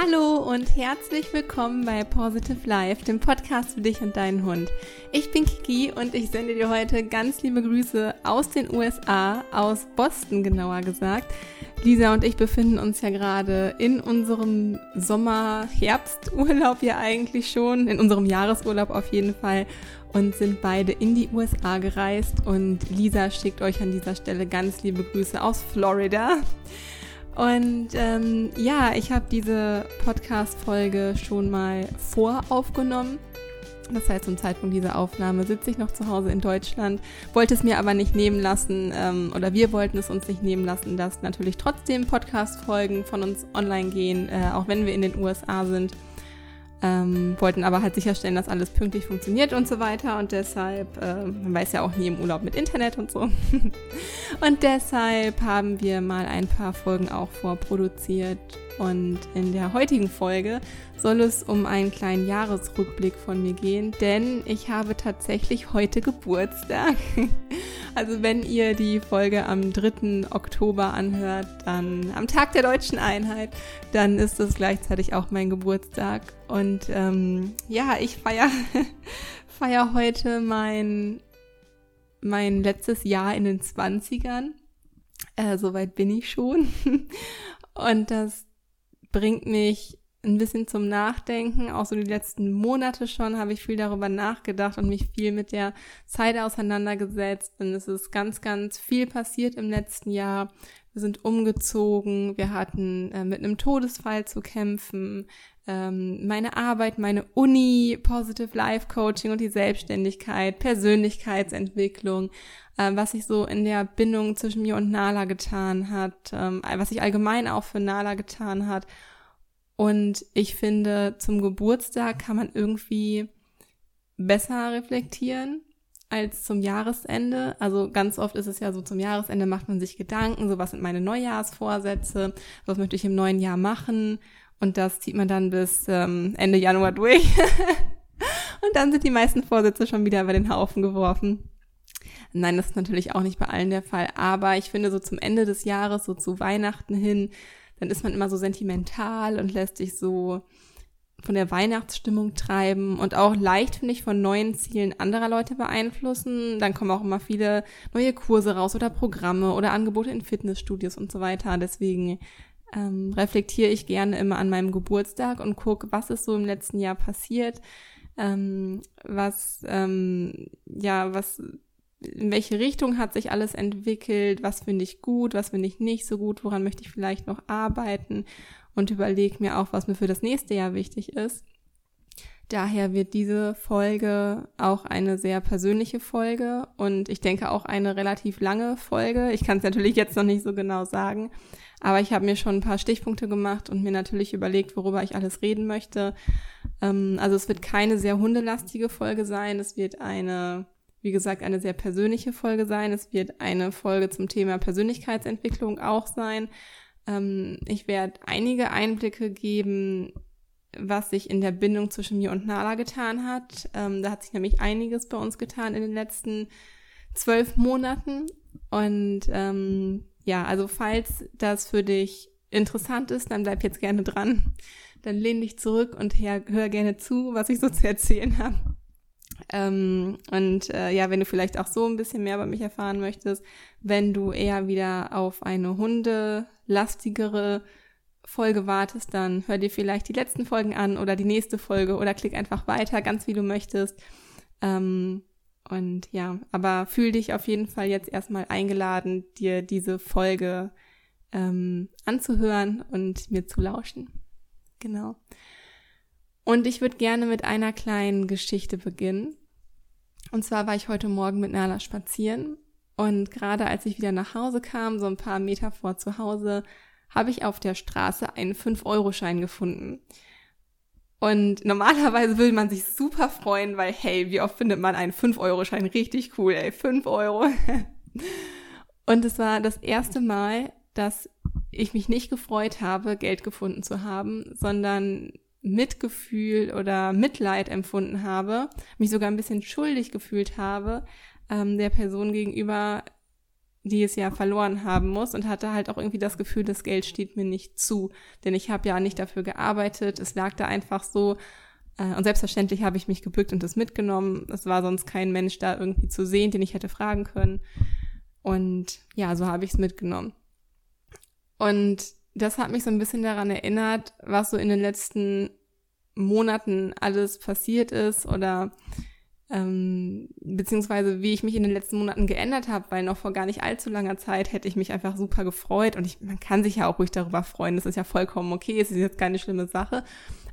Hallo und herzlich willkommen bei Positive Life, dem Podcast für dich und deinen Hund. Ich bin Kiki und ich sende dir heute ganz liebe Grüße aus den USA, aus Boston genauer gesagt. Lisa und ich befinden uns ja gerade in unserem Sommer-Herbsturlaub ja eigentlich schon, in unserem Jahresurlaub auf jeden Fall und sind beide in die USA gereist und Lisa schickt euch an dieser Stelle ganz liebe Grüße aus Florida. Und ähm, ja, ich habe diese Podcast-Folge schon mal voraufgenommen. Das heißt, zum Zeitpunkt dieser Aufnahme sitze ich noch zu Hause in Deutschland, wollte es mir aber nicht nehmen lassen, ähm, oder wir wollten es uns nicht nehmen lassen, dass natürlich trotzdem Podcast-Folgen von uns online gehen, äh, auch wenn wir in den USA sind. Ähm, wollten aber halt sicherstellen, dass alles pünktlich funktioniert und so weiter. Und deshalb, äh, man weiß ja auch nie im Urlaub mit Internet und so. und deshalb haben wir mal ein paar Folgen auch vorproduziert. Und in der heutigen Folge soll es um einen kleinen Jahresrückblick von mir gehen, denn ich habe tatsächlich heute Geburtstag. Also wenn ihr die Folge am 3. Oktober anhört, dann am Tag der deutschen Einheit, dann ist es gleichzeitig auch mein Geburtstag. Und ähm, ja, ich feiere feier heute mein, mein letztes Jahr in den 20ern. Äh, Soweit bin ich schon. Und das bringt mich ein bisschen zum Nachdenken. Auch so die letzten Monate schon habe ich viel darüber nachgedacht und mich viel mit der Zeit auseinandergesetzt. Und es ist ganz, ganz viel passiert im letzten Jahr. Wir sind umgezogen, wir hatten äh, mit einem Todesfall zu kämpfen, ähm, meine Arbeit, meine Uni, Positive Life Coaching und die Selbstständigkeit, Persönlichkeitsentwicklung, äh, was sich so in der Bindung zwischen mir und Nala getan hat, ähm, was sich allgemein auch für Nala getan hat und ich finde, zum Geburtstag kann man irgendwie besser reflektieren als zum Jahresende. Also ganz oft ist es ja so, zum Jahresende macht man sich Gedanken, so was sind meine Neujahrsvorsätze, was möchte ich im neuen Jahr machen. Und das zieht man dann bis ähm, Ende Januar durch. und dann sind die meisten Vorsätze schon wieder über den Haufen geworfen. Nein, das ist natürlich auch nicht bei allen der Fall. Aber ich finde, so zum Ende des Jahres, so zu Weihnachten hin, dann ist man immer so sentimental und lässt sich so von der Weihnachtsstimmung treiben und auch leicht, finde ich, von neuen Zielen anderer Leute beeinflussen. Dann kommen auch immer viele neue Kurse raus oder Programme oder Angebote in Fitnessstudios und so weiter. Deswegen ähm, reflektiere ich gerne immer an meinem Geburtstag und gucke, was ist so im letzten Jahr passiert, ähm, was, ähm, ja, was in welche Richtung hat sich alles entwickelt, was finde ich gut, was finde ich nicht so gut, woran möchte ich vielleicht noch arbeiten und überlege mir auch, was mir für das nächste Jahr wichtig ist. Daher wird diese Folge auch eine sehr persönliche Folge und ich denke auch eine relativ lange Folge. Ich kann es natürlich jetzt noch nicht so genau sagen, aber ich habe mir schon ein paar Stichpunkte gemacht und mir natürlich überlegt, worüber ich alles reden möchte. Ähm, also es wird keine sehr hundelastige Folge sein. Es wird eine wie gesagt, eine sehr persönliche Folge sein. Es wird eine Folge zum Thema Persönlichkeitsentwicklung auch sein. Ähm, ich werde einige Einblicke geben, was sich in der Bindung zwischen mir und Nala getan hat. Ähm, da hat sich nämlich einiges bei uns getan in den letzten zwölf Monaten. Und ähm, ja, also falls das für dich interessant ist, dann bleib jetzt gerne dran. Dann lehn dich zurück und hör, hör gerne zu, was ich so zu erzählen habe. Ähm, und äh, ja, wenn du vielleicht auch so ein bisschen mehr über mich erfahren möchtest, wenn du eher wieder auf eine hundelastigere Folge wartest, dann hör dir vielleicht die letzten Folgen an oder die nächste Folge oder klick einfach weiter, ganz wie du möchtest. Ähm, und ja, aber fühl dich auf jeden Fall jetzt erstmal eingeladen, dir diese Folge ähm, anzuhören und mir zu lauschen. Genau. Und ich würde gerne mit einer kleinen Geschichte beginnen. Und zwar war ich heute Morgen mit Nala spazieren und gerade als ich wieder nach Hause kam, so ein paar Meter vor zu Hause, habe ich auf der Straße einen 5-Euro-Schein gefunden. Und normalerweise würde man sich super freuen, weil, hey, wie oft findet man einen 5-Euro-Schein? Richtig cool, ey, 5 Euro. Und es war das erste Mal, dass ich mich nicht gefreut habe, Geld gefunden zu haben, sondern Mitgefühl oder Mitleid empfunden habe, mich sogar ein bisschen schuldig gefühlt habe, ähm, der Person gegenüber, dieses Jahr verloren haben muss und hatte halt auch irgendwie das Gefühl, das Geld steht mir nicht zu. Denn ich habe ja nicht dafür gearbeitet, es lag da einfach so. Äh, und selbstverständlich habe ich mich gebückt und das mitgenommen. Es war sonst kein Mensch da irgendwie zu sehen, den ich hätte fragen können. Und ja, so habe ich es mitgenommen. Und das hat mich so ein bisschen daran erinnert, was so in den letzten Monaten alles passiert ist oder ähm, beziehungsweise wie ich mich in den letzten Monaten geändert habe, weil noch vor gar nicht allzu langer Zeit hätte ich mich einfach super gefreut und ich, man kann sich ja auch ruhig darüber freuen, das ist ja vollkommen okay, es ist jetzt keine schlimme Sache,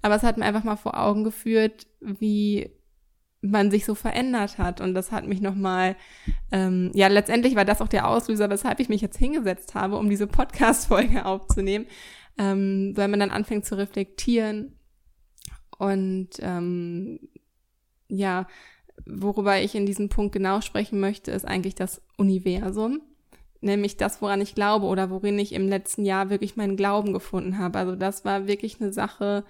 aber es hat mir einfach mal vor Augen geführt, wie man sich so verändert hat und das hat mich nochmal, ähm, ja letztendlich war das auch der Auslöser, weshalb ich mich jetzt hingesetzt habe, um diese Podcast-Folge aufzunehmen, ähm, weil man dann anfängt zu reflektieren und ähm, ja, worüber ich in diesem Punkt genau sprechen möchte, ist eigentlich das Universum. Nämlich das, woran ich glaube oder worin ich im letzten Jahr wirklich meinen Glauben gefunden habe. Also das war wirklich eine Sache.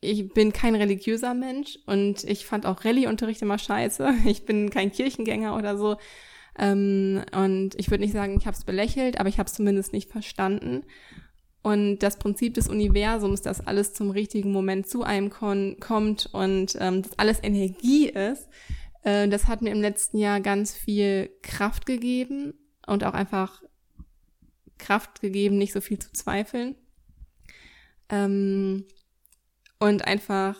Ich bin kein religiöser Mensch und ich fand auch Rallye-Unterricht immer scheiße. Ich bin kein Kirchengänger oder so. Ähm, und ich würde nicht sagen, ich habe es belächelt, aber ich habe es zumindest nicht verstanden. Und das Prinzip des Universums, dass alles zum richtigen Moment zu einem kommt und ähm, dass alles Energie ist, äh, das hat mir im letzten Jahr ganz viel Kraft gegeben und auch einfach Kraft gegeben, nicht so viel zu zweifeln. Ähm, und einfach,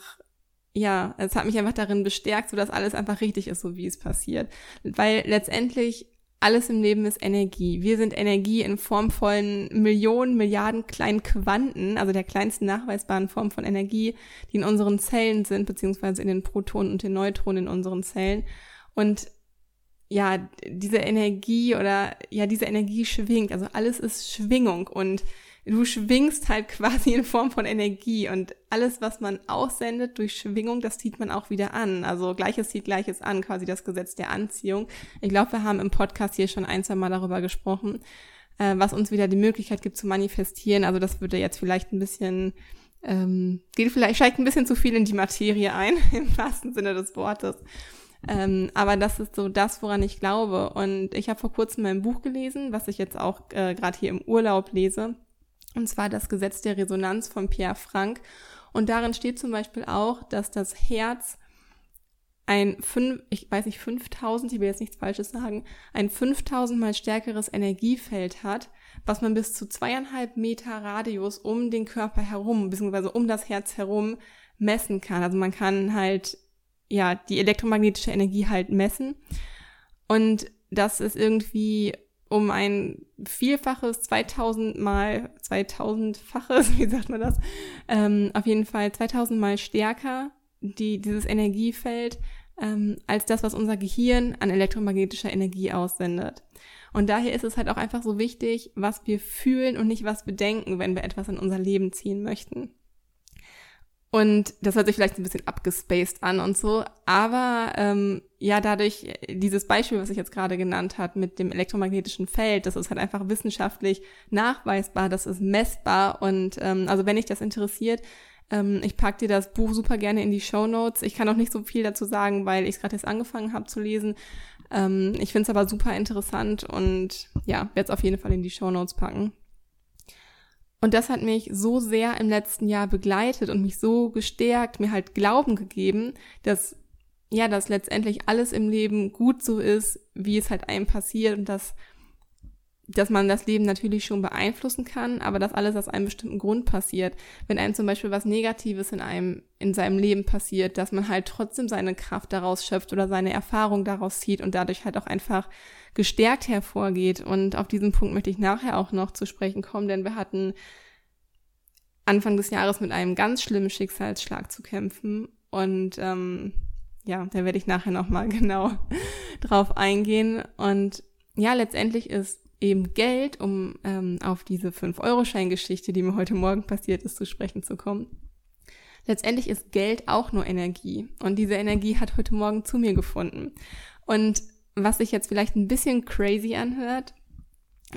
ja, es hat mich einfach darin bestärkt, so dass alles einfach richtig ist, so wie es passiert. Weil letztendlich alles im Leben ist Energie. Wir sind Energie in Form von Millionen, Milliarden kleinen Quanten, also der kleinsten nachweisbaren Form von Energie, die in unseren Zellen sind, beziehungsweise in den Protonen und den Neutronen in unseren Zellen. Und ja, diese Energie oder ja, diese Energie schwingt. Also alles ist Schwingung und du schwingst halt quasi in Form von Energie und alles, was man aussendet durch Schwingung, das zieht man auch wieder an. Also Gleiches zieht Gleiches an, quasi das Gesetz der Anziehung. Ich glaube, wir haben im Podcast hier schon ein, zwei Mal darüber gesprochen, äh, was uns wieder die Möglichkeit gibt zu manifestieren. Also das würde jetzt vielleicht ein bisschen, ähm, geht vielleicht, steigt ein bisschen zu viel in die Materie ein, im wahrsten Sinne des Wortes. Ähm, aber das ist so das, woran ich glaube. Und ich habe vor kurzem mein Buch gelesen, was ich jetzt auch äh, gerade hier im Urlaub lese. Und zwar das Gesetz der Resonanz von Pierre Frank. Und darin steht zum Beispiel auch, dass das Herz ein fünf, ich weiß nicht, 5000, ich will jetzt nichts Falsches sagen, ein 5000 mal stärkeres Energiefeld hat, was man bis zu zweieinhalb Meter Radius um den Körper herum, beziehungsweise um das Herz herum messen kann. Also man kann halt, ja, die elektromagnetische Energie halt messen. Und das ist irgendwie um ein Vielfaches, 2000 mal, 2000-faches, wie sagt man das? Ähm, auf jeden Fall 2000 mal stärker, die, dieses Energiefeld, ähm, als das, was unser Gehirn an elektromagnetischer Energie aussendet. Und daher ist es halt auch einfach so wichtig, was wir fühlen und nicht was wir denken, wenn wir etwas in unser Leben ziehen möchten. Und das hört sich vielleicht ein bisschen abgespaced an und so, aber ähm, ja, dadurch dieses Beispiel, was ich jetzt gerade genannt hat mit dem elektromagnetischen Feld, das ist halt einfach wissenschaftlich nachweisbar, das ist messbar und ähm, also wenn dich das interessiert, ähm, ich pack dir das Buch super gerne in die Show Notes. Ich kann auch nicht so viel dazu sagen, weil ich es gerade jetzt angefangen habe zu lesen. Ähm, ich finde es aber super interessant und ja, werde es auf jeden Fall in die Show Notes packen. Und das hat mich so sehr im letzten Jahr begleitet und mich so gestärkt, mir halt Glauben gegeben, dass ja, dass letztendlich alles im Leben gut so ist, wie es halt einem passiert und dass dass man das Leben natürlich schon beeinflussen kann, aber dass alles aus einem bestimmten Grund passiert. Wenn einem zum Beispiel was Negatives in einem, in seinem Leben passiert, dass man halt trotzdem seine Kraft daraus schöpft oder seine Erfahrung daraus zieht und dadurch halt auch einfach gestärkt hervorgeht. Und auf diesen Punkt möchte ich nachher auch noch zu sprechen kommen, denn wir hatten Anfang des Jahres mit einem ganz schlimmen Schicksalsschlag zu kämpfen und ähm, ja, da werde ich nachher nochmal genau drauf eingehen. Und ja, letztendlich ist eben Geld, um ähm, auf diese 5-Euro-Schein-Geschichte, die mir heute Morgen passiert ist, zu sprechen zu kommen. Letztendlich ist Geld auch nur Energie. Und diese Energie hat heute Morgen zu mir gefunden. Und was sich jetzt vielleicht ein bisschen crazy anhört,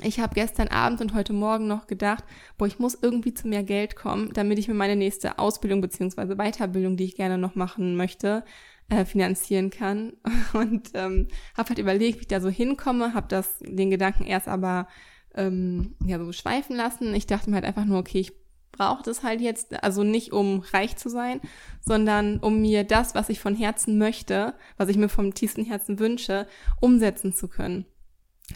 ich habe gestern Abend und heute Morgen noch gedacht, boah, ich muss irgendwie zu mehr Geld kommen, damit ich mir meine nächste Ausbildung beziehungsweise Weiterbildung, die ich gerne noch machen möchte, äh, finanzieren kann. Und ähm, habe halt überlegt, wie ich da so hinkomme, habe den Gedanken erst aber ähm, ja so schweifen lassen. Ich dachte mir halt einfach nur, okay, ich brauche das halt jetzt, also nicht um reich zu sein, sondern um mir das, was ich von Herzen möchte, was ich mir vom tiefsten Herzen wünsche, umsetzen zu können.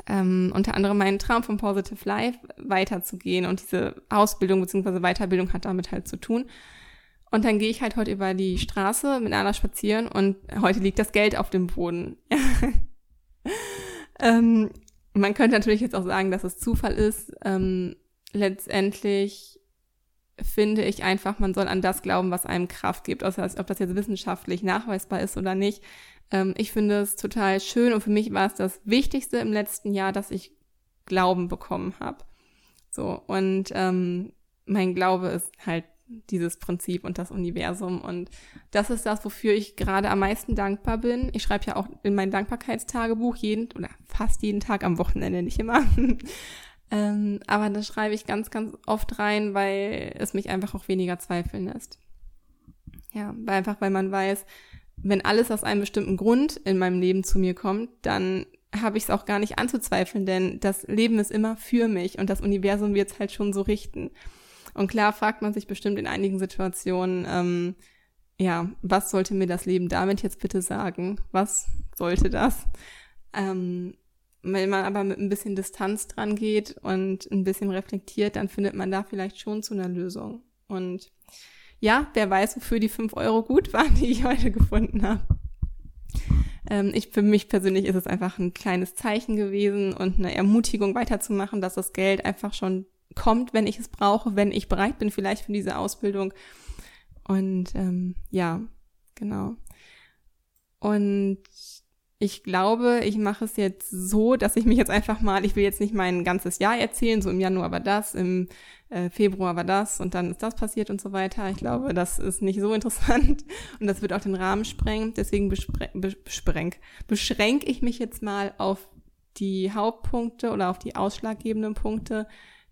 Ähm, unter anderem meinen Traum von Positive Life weiterzugehen und diese Ausbildung bzw. Weiterbildung hat damit halt zu tun. Und dann gehe ich halt heute über die Straße mit Anna spazieren und heute liegt das Geld auf dem Boden. ähm, man könnte natürlich jetzt auch sagen, dass es Zufall ist. Ähm, letztendlich finde ich einfach, man soll an das glauben, was einem Kraft gibt, außer ob das jetzt wissenschaftlich nachweisbar ist oder nicht. Ähm, ich finde es total schön und für mich war es das Wichtigste im letzten Jahr, dass ich Glauben bekommen habe. So, und ähm, mein Glaube ist halt dieses Prinzip und das Universum. Und das ist das, wofür ich gerade am meisten dankbar bin. Ich schreibe ja auch in mein Dankbarkeitstagebuch jeden oder fast jeden Tag am Wochenende, nicht immer. Ähm, aber das schreibe ich ganz, ganz oft rein, weil es mich einfach auch weniger zweifeln lässt. Ja, weil einfach, weil man weiß, wenn alles aus einem bestimmten Grund in meinem Leben zu mir kommt, dann habe ich es auch gar nicht anzuzweifeln, denn das Leben ist immer für mich und das Universum wird es halt schon so richten. Und klar fragt man sich bestimmt in einigen Situationen, ähm, ja, was sollte mir das Leben damit jetzt bitte sagen? Was sollte das? Ähm, wenn man aber mit ein bisschen Distanz dran geht und ein bisschen reflektiert, dann findet man da vielleicht schon zu einer Lösung. Und ja, wer weiß, wofür die fünf Euro gut waren, die ich heute gefunden habe. Ähm, ich, für mich persönlich ist es einfach ein kleines Zeichen gewesen und eine Ermutigung weiterzumachen, dass das Geld einfach schon kommt, wenn ich es brauche, wenn ich bereit bin vielleicht für diese Ausbildung. Und ähm, ja, genau. Und ich glaube, ich mache es jetzt so, dass ich mich jetzt einfach mal, ich will jetzt nicht mein ganzes Jahr erzählen, so im Januar war das, im äh, Februar war das und dann ist das passiert und so weiter. Ich glaube, das ist nicht so interessant und das wird auch den Rahmen sprengen. Deswegen beschränk, beschränke ich mich jetzt mal auf die Hauptpunkte oder auf die ausschlaggebenden Punkte,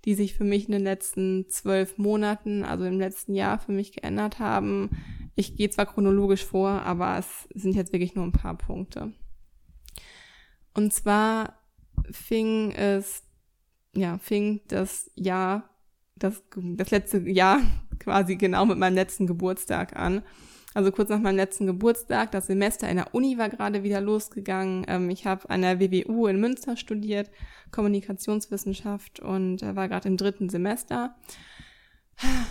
die sich für mich in den letzten zwölf Monaten, also im letzten Jahr für mich geändert haben. Ich gehe zwar chronologisch vor, aber es sind jetzt wirklich nur ein paar Punkte. Und zwar fing es, ja, fing das Jahr, das, das letzte Jahr quasi genau mit meinem letzten Geburtstag an. Also kurz nach meinem letzten Geburtstag, das Semester in der Uni war gerade wieder losgegangen. Ähm, ich habe an der WWU in Münster studiert, Kommunikationswissenschaft und äh, war gerade im dritten Semester.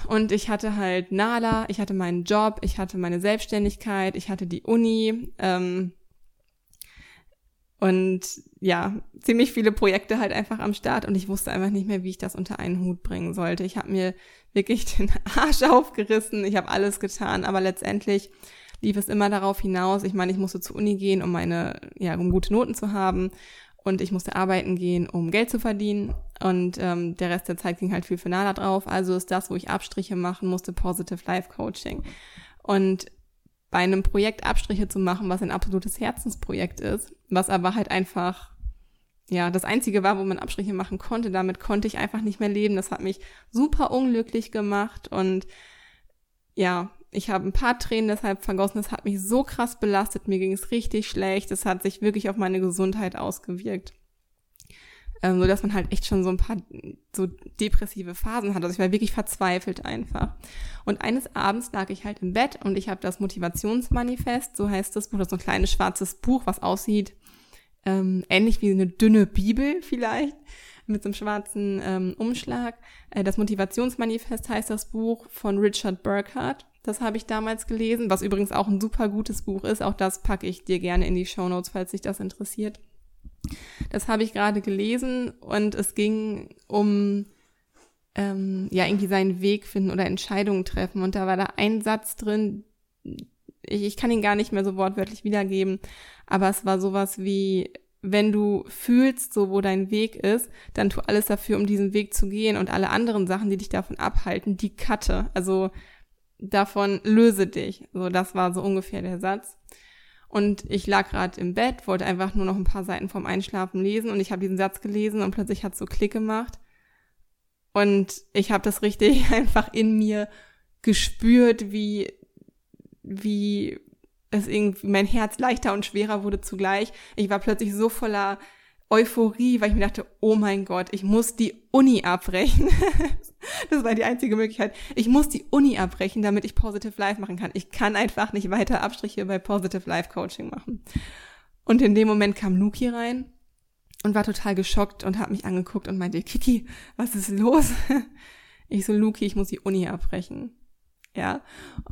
Und ich hatte halt Nala, ich hatte meinen Job, ich hatte meine Selbstständigkeit, ich hatte die Uni. Ähm, und ja, ziemlich viele Projekte halt einfach am Start und ich wusste einfach nicht mehr, wie ich das unter einen Hut bringen sollte. Ich habe mir wirklich den Arsch aufgerissen, ich habe alles getan, aber letztendlich lief es immer darauf hinaus. Ich meine, ich musste zur Uni gehen, um meine, ja, um gute Noten zu haben und ich musste arbeiten gehen, um Geld zu verdienen und ähm, der Rest der Zeit ging halt viel für Nada drauf. Also ist das, wo ich Abstriche machen musste, Positive Life Coaching. Und bei einem Projekt Abstriche zu machen, was ein absolutes Herzensprojekt ist, was aber halt einfach, ja, das einzige war, wo man Abstriche machen konnte. Damit konnte ich einfach nicht mehr leben. Das hat mich super unglücklich gemacht und ja, ich habe ein paar Tränen deshalb vergossen. Das hat mich so krass belastet. Mir ging es richtig schlecht. Das hat sich wirklich auf meine Gesundheit ausgewirkt ähm, so dass man halt echt schon so ein paar so depressive Phasen hat. Also ich war wirklich verzweifelt einfach. Und eines Abends lag ich halt im Bett und ich habe das Motivationsmanifest, so heißt das Buch, das ist so ein kleines schwarzes Buch, was aussieht ähm, ähnlich wie eine dünne Bibel vielleicht mit so einem schwarzen ähm, Umschlag. Äh, das Motivationsmanifest heißt das Buch von Richard Burkhardt. Das habe ich damals gelesen, was übrigens auch ein super gutes Buch ist. Auch das packe ich dir gerne in die Show Notes, falls dich das interessiert. Das habe ich gerade gelesen und es ging um ähm, ja irgendwie seinen Weg finden oder Entscheidungen treffen. Und da war da ein Satz drin, ich, ich kann ihn gar nicht mehr so wortwörtlich wiedergeben, aber es war sowas wie, wenn du fühlst, so wo dein Weg ist, dann tu alles dafür, um diesen Weg zu gehen und alle anderen Sachen, die dich davon abhalten, die cutte. Also davon löse dich. So, das war so ungefähr der Satz. Und ich lag gerade im Bett, wollte einfach nur noch ein paar Seiten vorm Einschlafen lesen und ich habe diesen Satz gelesen und plötzlich hat so Klick gemacht. Und ich habe das richtig einfach in mir gespürt, wie, wie es irgendwie mein Herz leichter und schwerer wurde zugleich. Ich war plötzlich so voller Euphorie, weil ich mir dachte, oh mein Gott, ich muss die Uni abbrechen. das war die einzige Möglichkeit. Ich muss die Uni abbrechen, damit ich Positive Life machen kann. Ich kann einfach nicht weiter Abstriche bei Positive Life Coaching machen. Und in dem Moment kam Luki rein und war total geschockt und hat mich angeguckt und meinte, Kiki, was ist los? Ich so, Luki, ich muss die Uni abbrechen. Ja.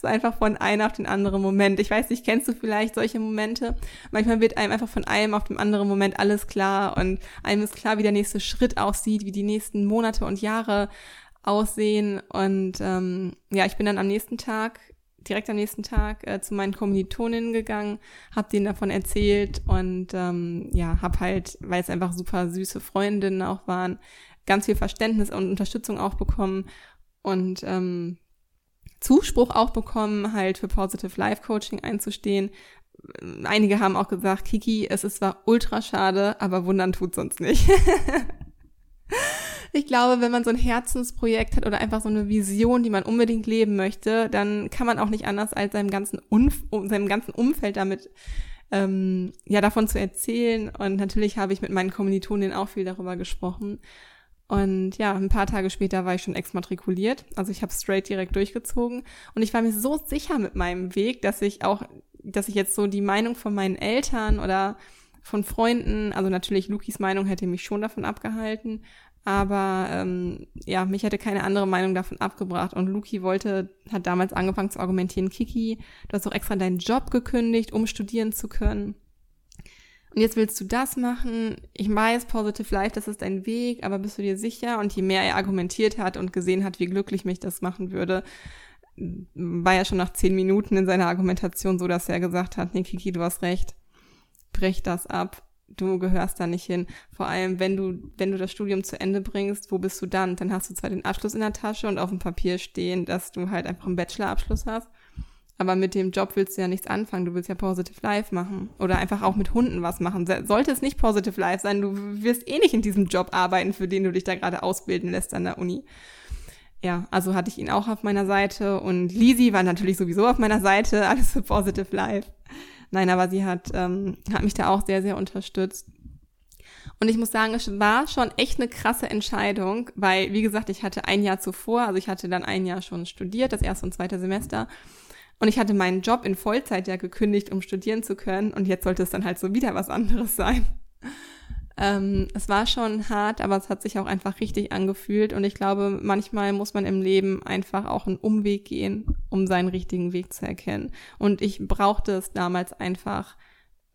War einfach von einem auf den anderen Moment. Ich weiß nicht, kennst du vielleicht solche Momente? Manchmal wird einem einfach von einem auf den anderen Moment alles klar und einem ist klar, wie der nächste Schritt aussieht, wie die nächsten Monate und Jahre aussehen. Und ähm, ja, ich bin dann am nächsten Tag, direkt am nächsten Tag, äh, zu meinen Kommilitoninnen gegangen, habe denen davon erzählt und ähm, ja, habe halt, weil es einfach super süße Freundinnen auch waren, ganz viel Verständnis und Unterstützung auch bekommen und ähm, Zuspruch auch bekommen, halt für Positive Life Coaching einzustehen. Einige haben auch gesagt, Kiki, es ist zwar ultra schade, aber wundern tut sonst nicht. ich glaube, wenn man so ein Herzensprojekt hat oder einfach so eine Vision, die man unbedingt leben möchte, dann kann man auch nicht anders als seinem ganzen, Umf seinem ganzen Umfeld damit ähm, ja davon zu erzählen. Und natürlich habe ich mit meinen Kommilitonen auch viel darüber gesprochen. Und ja, ein paar Tage später war ich schon exmatrikuliert. Also ich habe straight direkt durchgezogen. Und ich war mir so sicher mit meinem Weg, dass ich auch, dass ich jetzt so die Meinung von meinen Eltern oder von Freunden, also natürlich Lukis Meinung hätte mich schon davon abgehalten, aber ähm, ja, mich hätte keine andere Meinung davon abgebracht. Und Luki wollte, hat damals angefangen zu argumentieren, Kiki, du hast doch extra deinen Job gekündigt, um studieren zu können. Und jetzt willst du das machen. Ich weiß, Positive Life, das ist dein Weg, aber bist du dir sicher? Und je mehr er argumentiert hat und gesehen hat, wie glücklich mich das machen würde, war ja schon nach zehn Minuten in seiner Argumentation so, dass er gesagt hat, nee, Kiki, du hast recht. Brech das ab. Du gehörst da nicht hin. Vor allem, wenn du, wenn du das Studium zu Ende bringst, wo bist du dann? Dann hast du zwar den Abschluss in der Tasche und auf dem Papier stehen, dass du halt einfach einen Bachelorabschluss hast. Aber mit dem Job willst du ja nichts anfangen. Du willst ja Positive Life machen. Oder einfach auch mit Hunden was machen. Sollte es nicht Positive Life sein, du wirst eh nicht in diesem Job arbeiten, für den du dich da gerade ausbilden lässt an der Uni. Ja, also hatte ich ihn auch auf meiner Seite und Lisi war natürlich sowieso auf meiner Seite, alles für Positive Life. Nein, aber sie hat, ähm, hat mich da auch sehr, sehr unterstützt. Und ich muss sagen, es war schon echt eine krasse Entscheidung, weil, wie gesagt, ich hatte ein Jahr zuvor, also ich hatte dann ein Jahr schon studiert, das erste und zweite Semester. Und ich hatte meinen Job in Vollzeit ja gekündigt, um studieren zu können. Und jetzt sollte es dann halt so wieder was anderes sein. Ähm, es war schon hart, aber es hat sich auch einfach richtig angefühlt. Und ich glaube, manchmal muss man im Leben einfach auch einen Umweg gehen, um seinen richtigen Weg zu erkennen. Und ich brauchte es damals einfach,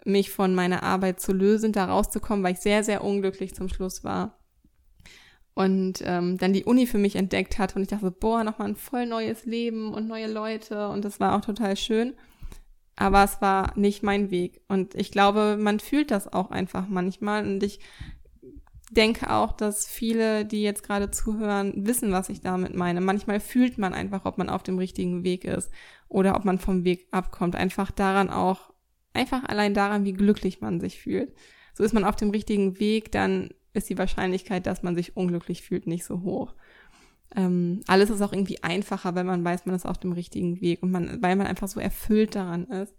mich von meiner Arbeit zu lösen, da rauszukommen, weil ich sehr, sehr unglücklich zum Schluss war und ähm, dann die Uni für mich entdeckt hat und ich dachte, boah, nochmal ein voll neues Leben und neue Leute und das war auch total schön. Aber es war nicht mein Weg und ich glaube, man fühlt das auch einfach manchmal und ich denke auch, dass viele, die jetzt gerade zuhören, wissen, was ich damit meine. Manchmal fühlt man einfach, ob man auf dem richtigen Weg ist oder ob man vom Weg abkommt. Einfach daran auch, einfach allein daran, wie glücklich man sich fühlt. So ist man auf dem richtigen Weg, dann ist die Wahrscheinlichkeit, dass man sich unglücklich fühlt, nicht so hoch. Ähm, alles ist auch irgendwie einfacher, wenn man weiß, man ist auf dem richtigen Weg und man, weil man einfach so erfüllt daran ist.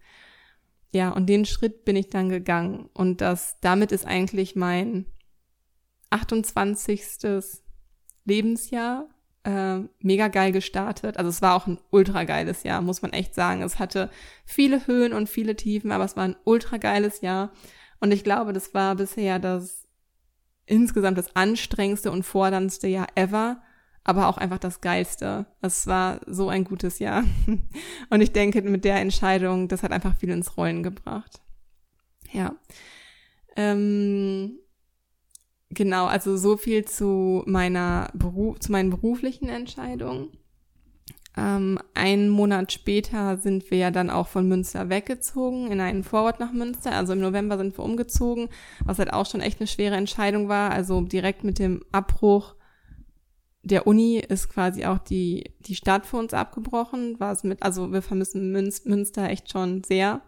Ja, und den Schritt bin ich dann gegangen und das, damit ist eigentlich mein 28. Lebensjahr äh, mega geil gestartet. Also es war auch ein ultra geiles Jahr, muss man echt sagen. Es hatte viele Höhen und viele Tiefen, aber es war ein ultra geiles Jahr. Und ich glaube, das war bisher das insgesamt das anstrengendste und forderndste Jahr ever, aber auch einfach das geilste. Es war so ein gutes Jahr. Und ich denke, mit der Entscheidung, das hat einfach viel ins Rollen gebracht. Ja. Ähm, genau, also so viel zu meiner Beruf, zu meinen beruflichen Entscheidungen. Ähm, einen Monat später sind wir ja dann auch von Münster weggezogen in einen Vorort nach Münster. Also im November sind wir umgezogen, was halt auch schon echt eine schwere Entscheidung war. Also direkt mit dem Abbruch der Uni ist quasi auch die, die Stadt für uns abgebrochen. War mit, also wir vermissen Münster echt schon sehr.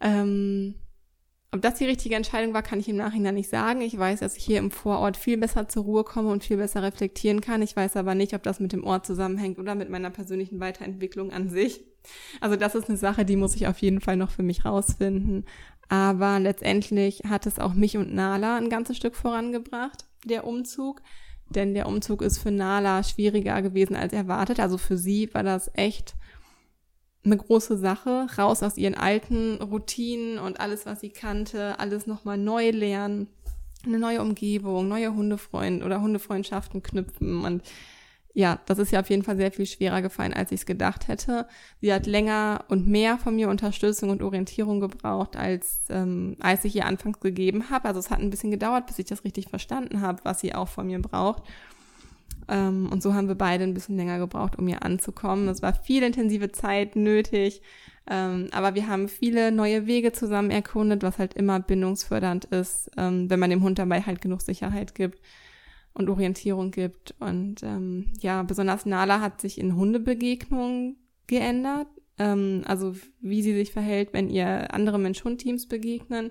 Ähm, ob das die richtige Entscheidung war, kann ich im Nachhinein nicht sagen. Ich weiß, dass ich hier im Vorort viel besser zur Ruhe komme und viel besser reflektieren kann. Ich weiß aber nicht, ob das mit dem Ort zusammenhängt oder mit meiner persönlichen Weiterentwicklung an sich. Also das ist eine Sache, die muss ich auf jeden Fall noch für mich rausfinden. Aber letztendlich hat es auch mich und Nala ein ganzes Stück vorangebracht, der Umzug. Denn der Umzug ist für Nala schwieriger gewesen als erwartet. Also für sie war das echt eine große Sache. Raus aus ihren alten Routinen und alles, was sie kannte, alles nochmal neu lernen. Eine neue Umgebung, neue Hundefreund oder Hundefreundschaften knüpfen und ja, das ist ja auf jeden Fall sehr viel schwerer gefallen, als ich es gedacht hätte. Sie hat länger und mehr von mir Unterstützung und Orientierung gebraucht, als, ähm, als ich ihr anfangs gegeben habe. Also es hat ein bisschen gedauert, bis ich das richtig verstanden habe, was sie auch von mir braucht. Ähm, und so haben wir beide ein bisschen länger gebraucht, um ihr anzukommen. Es war viel intensive Zeit nötig. Ähm, aber wir haben viele neue Wege zusammen erkundet, was halt immer bindungsfördernd ist, ähm, wenn man dem Hund dabei halt genug Sicherheit gibt und Orientierung gibt. Und ähm, ja, besonders Nala hat sich in Hundebegegnungen geändert. Ähm, also wie sie sich verhält, wenn ihr andere Mensch-Hund-Teams begegnen.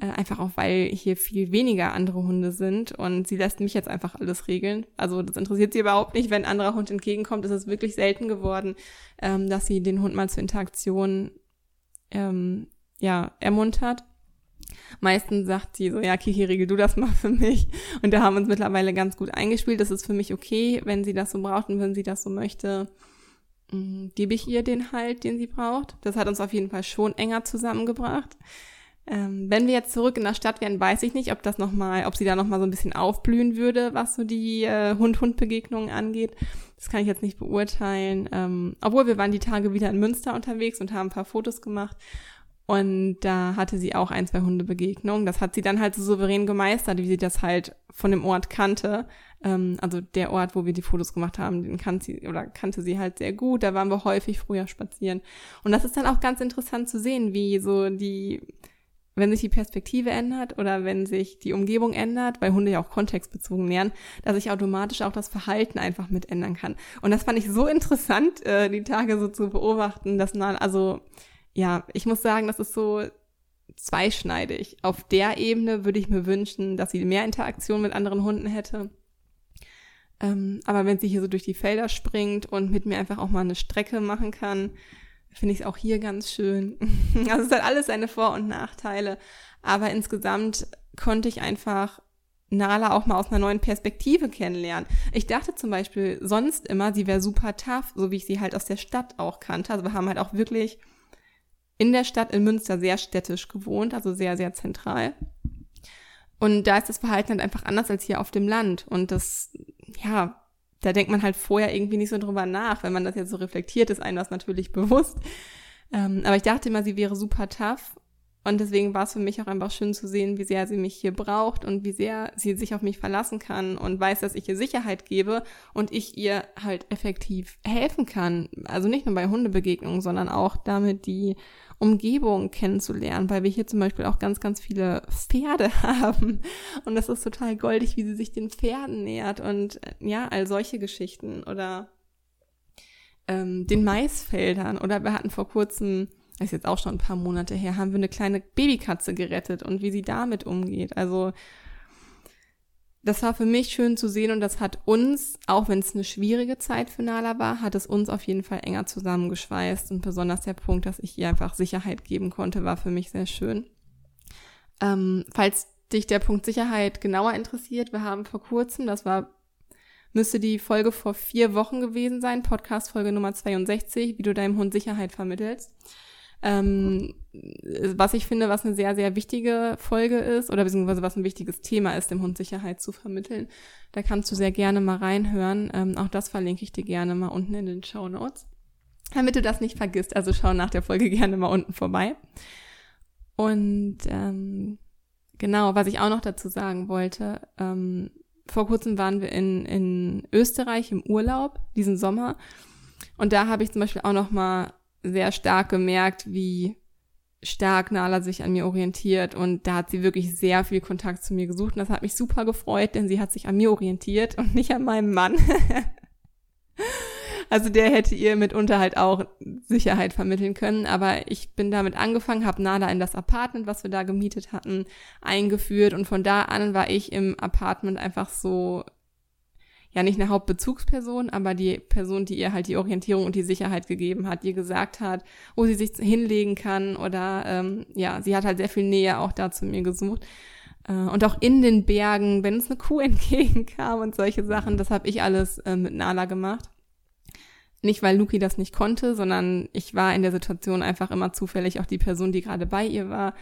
Äh, einfach auch, weil hier viel weniger andere Hunde sind und sie lässt mich jetzt einfach alles regeln. Also das interessiert sie überhaupt nicht, wenn ein anderer Hund entgegenkommt. Es ist wirklich selten geworden, ähm, dass sie den Hund mal zur Interaktion ähm, ja, ermuntert. Meistens sagt sie so, ja, Kiki, regel du das mal für mich. Und da haben wir uns mittlerweile ganz gut eingespielt. Das ist für mich okay, wenn sie das so braucht und wenn sie das so möchte, mm, gebe ich ihr den Halt, den sie braucht. Das hat uns auf jeden Fall schon enger zusammengebracht. Ähm, wenn wir jetzt zurück in der Stadt wären, weiß ich nicht, ob das noch mal, ob sie da noch mal so ein bisschen aufblühen würde, was so die äh, Hund-Hund-Begegnungen angeht. Das kann ich jetzt nicht beurteilen. Ähm, obwohl wir waren die Tage wieder in Münster unterwegs und haben ein paar Fotos gemacht. Und da hatte sie auch ein, zwei Hundebegegnungen. Das hat sie dann halt so souverän gemeistert, wie sie das halt von dem Ort kannte. Ähm, also der Ort, wo wir die Fotos gemacht haben, den kannte sie oder kannte sie halt sehr gut. Da waren wir häufig früher spazieren. Und das ist dann auch ganz interessant zu sehen, wie so die, wenn sich die Perspektive ändert oder wenn sich die Umgebung ändert, weil Hunde ja auch kontextbezogen lernen, dass sich automatisch auch das Verhalten einfach mit ändern kann. Und das fand ich so interessant, äh, die Tage so zu beobachten, dass man, also ja, ich muss sagen, das ist so zweischneidig. Auf der Ebene würde ich mir wünschen, dass sie mehr Interaktion mit anderen Hunden hätte. Ähm, aber wenn sie hier so durch die Felder springt und mit mir einfach auch mal eine Strecke machen kann, finde ich es auch hier ganz schön. also es hat alles seine Vor- und Nachteile. Aber insgesamt konnte ich einfach Nala auch mal aus einer neuen Perspektive kennenlernen. Ich dachte zum Beispiel sonst immer, sie wäre super tough, so wie ich sie halt aus der Stadt auch kannte. Also wir haben halt auch wirklich in der Stadt in Münster sehr städtisch gewohnt, also sehr, sehr zentral. Und da ist das Verhalten halt einfach anders als hier auf dem Land. Und das, ja, da denkt man halt vorher irgendwie nicht so drüber nach. Wenn man das jetzt so reflektiert, ist einem das natürlich bewusst. Ähm, aber ich dachte immer, sie wäre super tough. Und deswegen war es für mich auch einfach schön zu sehen, wie sehr sie mich hier braucht und wie sehr sie sich auf mich verlassen kann und weiß, dass ich ihr Sicherheit gebe und ich ihr halt effektiv helfen kann. Also nicht nur bei Hundebegegnungen, sondern auch damit, die Umgebung kennenzulernen, weil wir hier zum Beispiel auch ganz, ganz viele Pferde haben. Und das ist total goldig, wie sie sich den Pferden nähert und ja, all solche Geschichten oder ähm, den Maisfeldern. Oder wir hatten vor kurzem, das ist jetzt auch schon ein paar Monate her, haben wir eine kleine Babykatze gerettet und wie sie damit umgeht. Also das war für mich schön zu sehen und das hat uns, auch wenn es eine schwierige Zeit für Nala war, hat es uns auf jeden Fall enger zusammengeschweißt und besonders der Punkt, dass ich ihr einfach Sicherheit geben konnte, war für mich sehr schön. Ähm, falls dich der Punkt Sicherheit genauer interessiert, wir haben vor kurzem, das war, müsste die Folge vor vier Wochen gewesen sein, Podcast Folge Nummer 62, wie du deinem Hund Sicherheit vermittelst. Ähm, was ich finde, was eine sehr, sehr wichtige Folge ist, oder beziehungsweise was ein wichtiges Thema ist, dem Hund Sicherheit zu vermitteln. Da kannst du sehr gerne mal reinhören. Ähm, auch das verlinke ich dir gerne mal unten in den Show Notes. Damit du das nicht vergisst, also schau nach der Folge gerne mal unten vorbei. Und ähm, genau, was ich auch noch dazu sagen wollte, ähm, vor kurzem waren wir in, in Österreich im Urlaub, diesen Sommer. Und da habe ich zum Beispiel auch noch mal sehr stark gemerkt, wie stark Nala sich an mir orientiert. Und da hat sie wirklich sehr viel Kontakt zu mir gesucht. Und das hat mich super gefreut, denn sie hat sich an mir orientiert und nicht an meinem Mann. also der hätte ihr mitunter halt auch Sicherheit vermitteln können, aber ich bin damit angefangen, habe Nala in das Apartment, was wir da gemietet hatten, eingeführt. Und von da an war ich im Apartment einfach so ja nicht eine Hauptbezugsperson, aber die Person, die ihr halt die Orientierung und die Sicherheit gegeben hat, die gesagt hat, wo sie sich hinlegen kann oder ähm, ja, sie hat halt sehr viel Nähe auch da zu mir gesucht. Äh, und auch in den Bergen, wenn uns eine Kuh entgegenkam und solche Sachen, das habe ich alles äh, mit Nala gemacht. Nicht, weil Luki das nicht konnte, sondern ich war in der Situation einfach immer zufällig auch die Person, die gerade bei ihr war.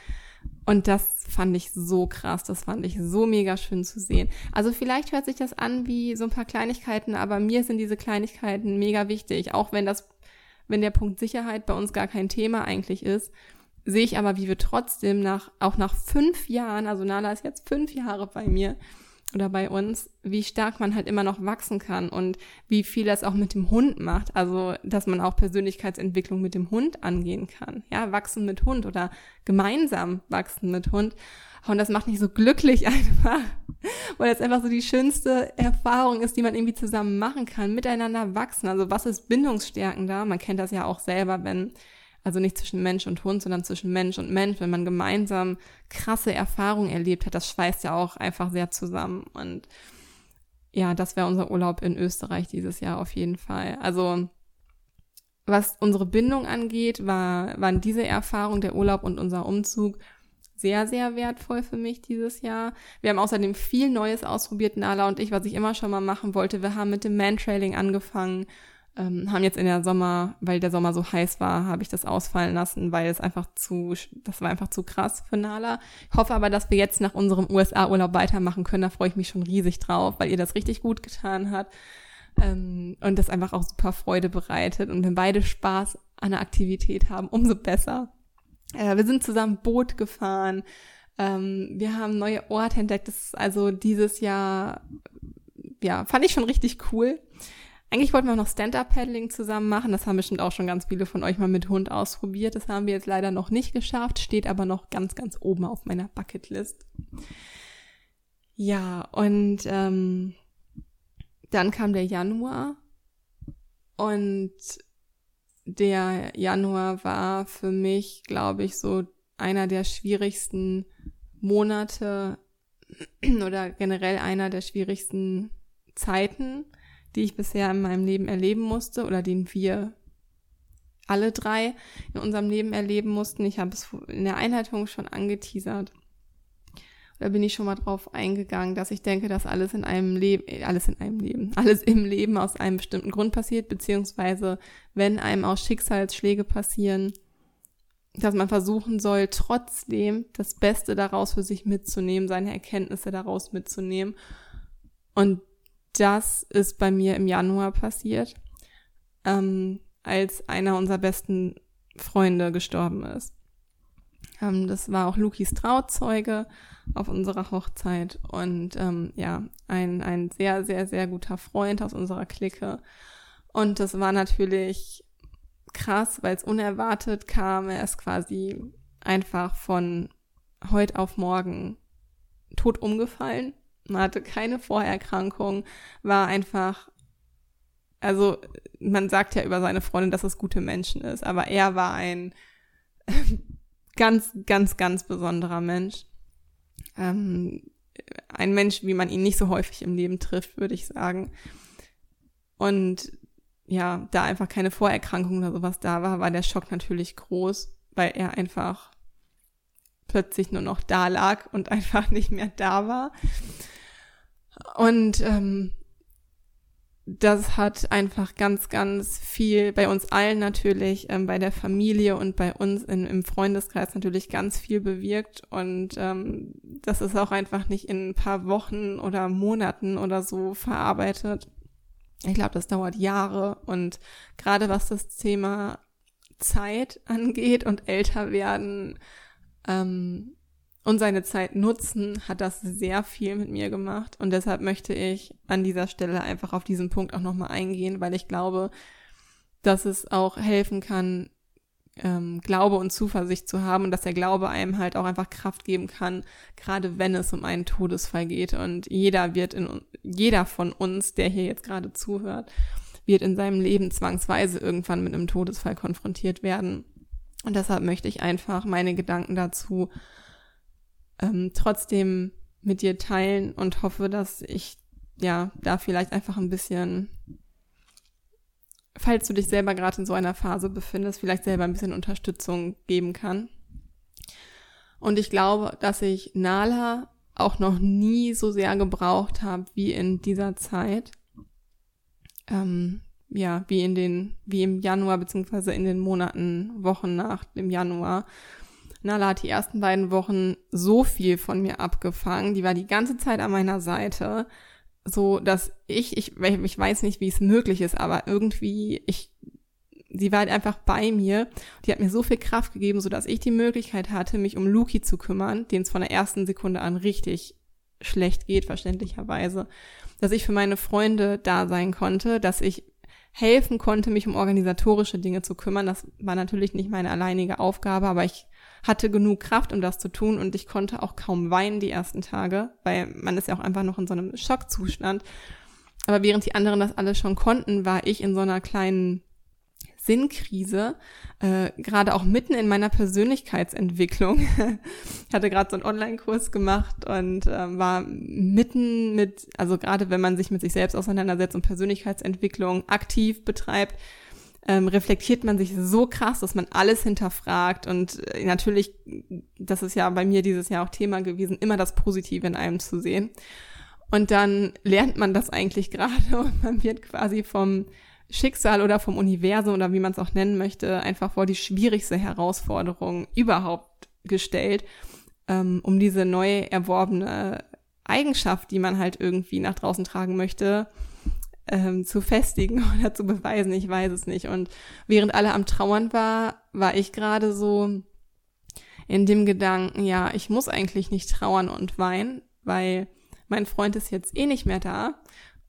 Und das fand ich so krass, das fand ich so mega schön zu sehen. Also vielleicht hört sich das an wie so ein paar Kleinigkeiten, aber mir sind diese Kleinigkeiten mega wichtig, auch wenn das, wenn der Punkt Sicherheit bei uns gar kein Thema eigentlich ist, sehe ich aber, wie wir trotzdem nach, auch nach fünf Jahren, also Nala ist jetzt fünf Jahre bei mir, oder bei uns, wie stark man halt immer noch wachsen kann und wie viel das auch mit dem Hund macht. Also, dass man auch Persönlichkeitsentwicklung mit dem Hund angehen kann. Ja, wachsen mit Hund oder gemeinsam wachsen mit Hund. Und das macht mich so glücklich einfach, weil das einfach so die schönste Erfahrung ist, die man irgendwie zusammen machen kann, miteinander wachsen. Also, was ist Bindungsstärken da? Man kennt das ja auch selber, wenn also nicht zwischen Mensch und Hund, sondern zwischen Mensch und Mensch, wenn man gemeinsam krasse Erfahrungen erlebt hat, das schweißt ja auch einfach sehr zusammen. Und ja, das wäre unser Urlaub in Österreich dieses Jahr auf jeden Fall. Also was unsere Bindung angeht, war, waren diese Erfahrung, der Urlaub und unser Umzug sehr, sehr wertvoll für mich dieses Jahr. Wir haben außerdem viel Neues ausprobiert, Nala und ich, was ich immer schon mal machen wollte. Wir haben mit dem Mantrailing angefangen ähm, haben jetzt in der Sommer, weil der Sommer so heiß war, habe ich das ausfallen lassen, weil es einfach zu, das war einfach zu krass für Nala. Ich hoffe aber, dass wir jetzt nach unserem USA-Urlaub weitermachen können. Da freue ich mich schon riesig drauf, weil ihr das richtig gut getan hat. Ähm, und das einfach auch super Freude bereitet. Und wenn beide Spaß an der Aktivität haben, umso besser. Äh, wir sind zusammen Boot gefahren. Ähm, wir haben neue Orte entdeckt. Das ist also dieses Jahr, ja, fand ich schon richtig cool. Eigentlich wollten wir noch Stand-Up-Paddling zusammen machen. Das haben bestimmt auch schon ganz viele von euch mal mit Hund ausprobiert. Das haben wir jetzt leider noch nicht geschafft, steht aber noch ganz, ganz oben auf meiner Bucketlist. Ja, und ähm, dann kam der Januar und der Januar war für mich, glaube ich, so einer der schwierigsten Monate oder generell einer der schwierigsten Zeiten die ich bisher in meinem Leben erleben musste oder den wir alle drei in unserem Leben erleben mussten. Ich habe es in der Einleitung schon angeteasert. Da bin ich schon mal drauf eingegangen, dass ich denke, dass alles in einem Leben, äh, alles in einem Leben, alles im Leben aus einem bestimmten Grund passiert, beziehungsweise wenn einem auch Schicksalsschläge passieren, dass man versuchen soll, trotzdem das Beste daraus für sich mitzunehmen, seine Erkenntnisse daraus mitzunehmen. Und das ist bei mir im Januar passiert, ähm, als einer unserer besten Freunde gestorben ist. Ähm, das war auch Lukis Trauzeuge auf unserer Hochzeit und ähm, ja, ein, ein sehr, sehr, sehr guter Freund aus unserer Clique. Und das war natürlich krass, weil es unerwartet kam. Er ist quasi einfach von heute auf morgen tot umgefallen man hatte keine Vorerkrankung, war einfach, also man sagt ja über seine Freundin, dass es gute Menschen ist, aber er war ein ganz, ganz, ganz besonderer Mensch. Ähm, ein Mensch, wie man ihn nicht so häufig im Leben trifft, würde ich sagen. Und ja, da einfach keine Vorerkrankung oder sowas da war, war der Schock natürlich groß, weil er einfach plötzlich nur noch da lag und einfach nicht mehr da war. Und ähm, das hat einfach ganz, ganz viel bei uns allen natürlich, ähm, bei der Familie und bei uns in, im Freundeskreis natürlich ganz viel bewirkt. Und ähm, das ist auch einfach nicht in ein paar Wochen oder Monaten oder so verarbeitet. Ich glaube, das dauert Jahre. Und gerade was das Thema Zeit angeht und älter werden, ähm, und seine Zeit nutzen, hat das sehr viel mit mir gemacht. Und deshalb möchte ich an dieser Stelle einfach auf diesen Punkt auch nochmal eingehen, weil ich glaube, dass es auch helfen kann, ähm, Glaube und Zuversicht zu haben und dass der Glaube einem halt auch einfach Kraft geben kann, gerade wenn es um einen Todesfall geht. Und jeder wird in, jeder von uns, der hier jetzt gerade zuhört, wird in seinem Leben zwangsweise irgendwann mit einem Todesfall konfrontiert werden. Und deshalb möchte ich einfach meine Gedanken dazu ähm, trotzdem mit dir teilen und hoffe, dass ich ja, da vielleicht einfach ein bisschen, falls du dich selber gerade in so einer Phase befindest, vielleicht selber ein bisschen Unterstützung geben kann. Und ich glaube, dass ich Nala auch noch nie so sehr gebraucht habe wie in dieser Zeit. Ähm, ja, wie in den, wie im Januar, beziehungsweise in den Monaten, Wochen nach dem Januar. Nala hat die ersten beiden Wochen so viel von mir abgefangen. Die war die ganze Zeit an meiner Seite. So, dass ich, ich, ich weiß nicht, wie es möglich ist, aber irgendwie, ich, sie war halt einfach bei mir. Die hat mir so viel Kraft gegeben, so dass ich die Möglichkeit hatte, mich um Luki zu kümmern, den es von der ersten Sekunde an richtig schlecht geht, verständlicherweise. Dass ich für meine Freunde da sein konnte, dass ich helfen konnte, mich um organisatorische Dinge zu kümmern. Das war natürlich nicht meine alleinige Aufgabe, aber ich hatte genug Kraft, um das zu tun und ich konnte auch kaum weinen die ersten Tage, weil man ist ja auch einfach noch in so einem Schockzustand. Aber während die anderen das alles schon konnten, war ich in so einer kleinen Sinnkrise, äh, gerade auch mitten in meiner Persönlichkeitsentwicklung. ich hatte gerade so einen Online-Kurs gemacht und äh, war mitten mit, also gerade wenn man sich mit sich selbst auseinandersetzt und Persönlichkeitsentwicklung aktiv betreibt, ähm, reflektiert man sich so krass, dass man alles hinterfragt und äh, natürlich, das ist ja bei mir dieses Jahr auch Thema gewesen, immer das Positive in einem zu sehen. Und dann lernt man das eigentlich gerade und man wird quasi vom Schicksal oder vom Universum oder wie man es auch nennen möchte, einfach vor die schwierigste Herausforderung überhaupt gestellt, ähm, um diese neu erworbene Eigenschaft, die man halt irgendwie nach draußen tragen möchte, ähm, zu festigen oder zu beweisen. Ich weiß es nicht. Und während alle am Trauern war, war ich gerade so in dem Gedanken, ja, ich muss eigentlich nicht trauern und weinen, weil mein Freund ist jetzt eh nicht mehr da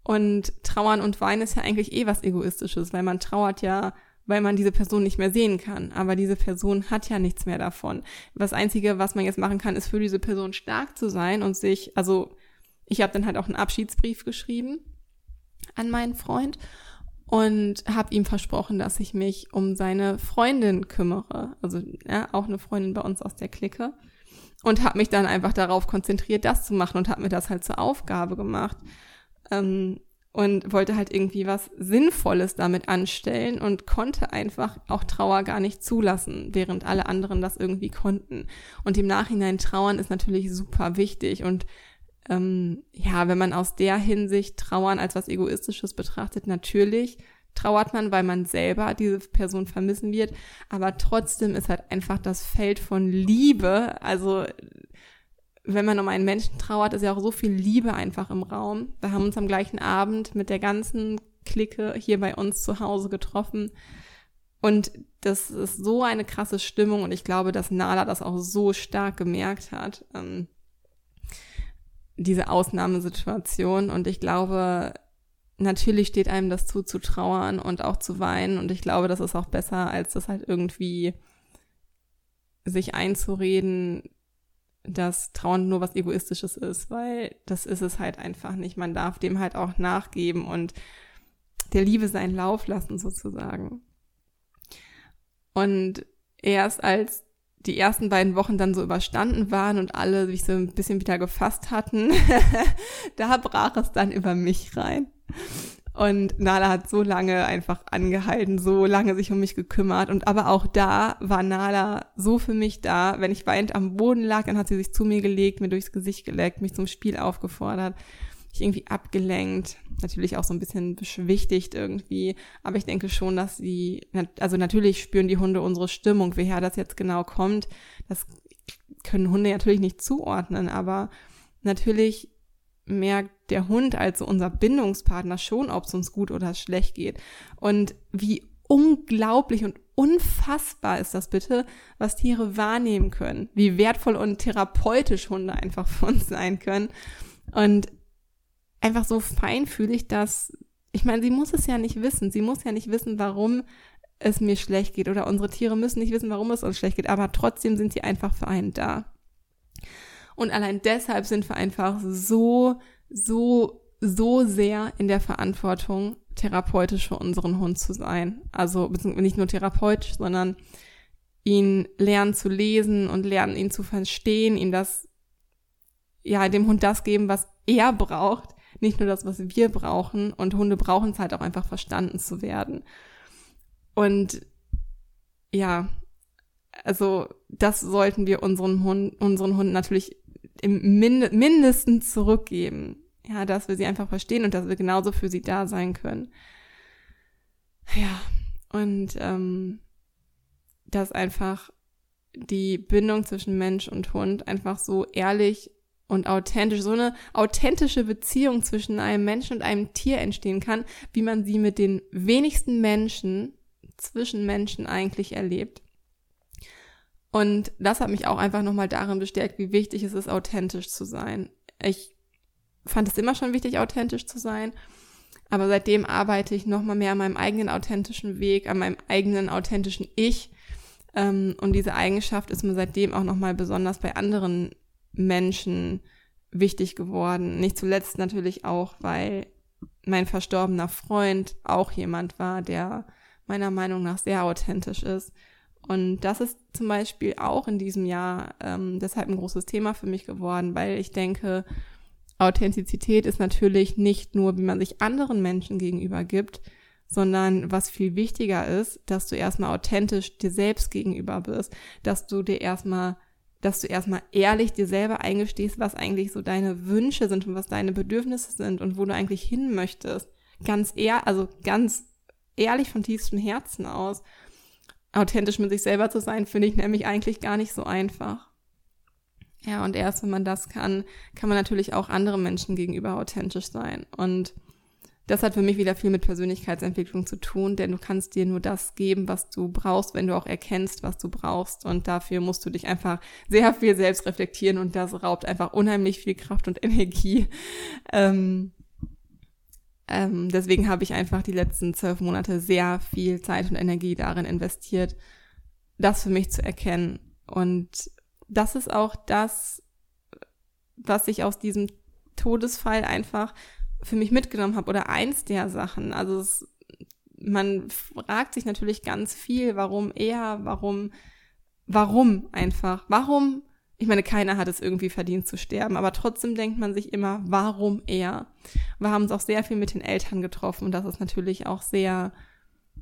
und trauern und weinen ist ja eigentlich eh was Egoistisches, weil man trauert ja, weil man diese Person nicht mehr sehen kann. Aber diese Person hat ja nichts mehr davon. Das Einzige, was man jetzt machen kann, ist für diese Person stark zu sein und sich, also ich habe dann halt auch einen Abschiedsbrief geschrieben an meinen Freund und habe ihm versprochen, dass ich mich um seine Freundin kümmere. Also ja, auch eine Freundin bei uns aus der Clique. Und habe mich dann einfach darauf konzentriert, das zu machen und habe mir das halt zur Aufgabe gemacht ähm, und wollte halt irgendwie was Sinnvolles damit anstellen und konnte einfach auch Trauer gar nicht zulassen, während alle anderen das irgendwie konnten. Und im Nachhinein trauern ist natürlich super wichtig und ähm, ja, wenn man aus der Hinsicht Trauern als was Egoistisches betrachtet, natürlich trauert man, weil man selber diese Person vermissen wird, aber trotzdem ist halt einfach das Feld von Liebe, also wenn man um einen Menschen trauert, ist ja auch so viel Liebe einfach im Raum. Wir haben uns am gleichen Abend mit der ganzen Clique hier bei uns zu Hause getroffen. Und das ist so eine krasse Stimmung und ich glaube, dass Nala das auch so stark gemerkt hat. Ähm, diese Ausnahmesituation. Und ich glaube, natürlich steht einem das zu, zu trauern und auch zu weinen. Und ich glaube, das ist auch besser, als das halt irgendwie sich einzureden, dass Trauern nur was Egoistisches ist, weil das ist es halt einfach nicht. Man darf dem halt auch nachgeben und der Liebe seinen Lauf lassen sozusagen. Und erst als die ersten beiden Wochen dann so überstanden waren und alle sich so ein bisschen wieder gefasst hatten, da brach es dann über mich rein. Und Nala hat so lange einfach angehalten, so lange sich um mich gekümmert. Und aber auch da war Nala so für mich da. Wenn ich weinend am Boden lag, dann hat sie sich zu mir gelegt, mir durchs Gesicht geleckt, mich zum Spiel aufgefordert, mich irgendwie abgelenkt, natürlich auch so ein bisschen beschwichtigt irgendwie. Aber ich denke schon, dass sie, also natürlich spüren die Hunde unsere Stimmung. Woher das jetzt genau kommt, das können Hunde natürlich nicht zuordnen, aber natürlich merkt der Hund also unser Bindungspartner schon, ob es uns gut oder schlecht geht. Und wie unglaublich und unfassbar ist das bitte, was Tiere wahrnehmen können. Wie wertvoll und therapeutisch Hunde einfach für uns sein können. Und einfach so feinfühlig, dass, ich meine, sie muss es ja nicht wissen. Sie muss ja nicht wissen, warum es mir schlecht geht. Oder unsere Tiere müssen nicht wissen, warum es uns schlecht geht. Aber trotzdem sind sie einfach für einen da. Und allein deshalb sind wir einfach so, so, so sehr in der Verantwortung, therapeutisch für unseren Hund zu sein. Also nicht nur therapeutisch, sondern ihn lernen zu lesen und lernen, ihn zu verstehen, ihm das, ja, dem Hund das geben, was er braucht, nicht nur das, was wir brauchen. Und Hunde brauchen es halt auch einfach verstanden zu werden. Und ja, also das sollten wir unseren Hund, unseren Hunden natürlich im Mind mindestens zurückgeben. Ja, dass wir sie einfach verstehen und dass wir genauso für sie da sein können. Ja, und ähm, dass einfach die Bindung zwischen Mensch und Hund einfach so ehrlich und authentisch, so eine authentische Beziehung zwischen einem Menschen und einem Tier entstehen kann, wie man sie mit den wenigsten Menschen zwischen Menschen eigentlich erlebt. Und das hat mich auch einfach nochmal darin bestärkt, wie wichtig es ist, authentisch zu sein. Ich fand es immer schon wichtig, authentisch zu sein. Aber seitdem arbeite ich nochmal mehr an meinem eigenen authentischen Weg, an meinem eigenen authentischen Ich. Ähm, und diese Eigenschaft ist mir seitdem auch nochmal besonders bei anderen Menschen wichtig geworden. Nicht zuletzt natürlich auch, weil mein verstorbener Freund auch jemand war, der meiner Meinung nach sehr authentisch ist. Und das ist zum Beispiel auch in diesem Jahr ähm, deshalb ein großes Thema für mich geworden, weil ich denke, Authentizität ist natürlich nicht nur, wie man sich anderen Menschen gegenüber gibt, sondern was viel wichtiger ist, dass du erstmal authentisch dir selbst gegenüber bist, dass du dir erstmal, dass du erstmal ehrlich dir selber eingestehst, was eigentlich so deine Wünsche sind und was deine Bedürfnisse sind und wo du eigentlich hin möchtest. Ganz ehr, also ganz ehrlich von tiefstem Herzen aus authentisch mit sich selber zu sein, finde ich nämlich eigentlich gar nicht so einfach. Ja, und erst wenn man das kann, kann man natürlich auch anderen Menschen gegenüber authentisch sein. Und das hat für mich wieder viel mit Persönlichkeitsentwicklung zu tun, denn du kannst dir nur das geben, was du brauchst, wenn du auch erkennst, was du brauchst. Und dafür musst du dich einfach sehr viel selbst reflektieren und das raubt einfach unheimlich viel Kraft und Energie. Ähm, ähm, deswegen habe ich einfach die letzten zwölf Monate sehr viel Zeit und Energie darin investiert, das für mich zu erkennen. Und das ist auch das, was ich aus diesem Todesfall einfach für mich mitgenommen habe oder eins der Sachen. Also es, man fragt sich natürlich ganz viel, warum er, warum, warum einfach, warum ich meine, keiner hat es irgendwie verdient zu sterben, aber trotzdem denkt man sich immer, warum er? Wir haben uns auch sehr viel mit den Eltern getroffen und das ist natürlich auch sehr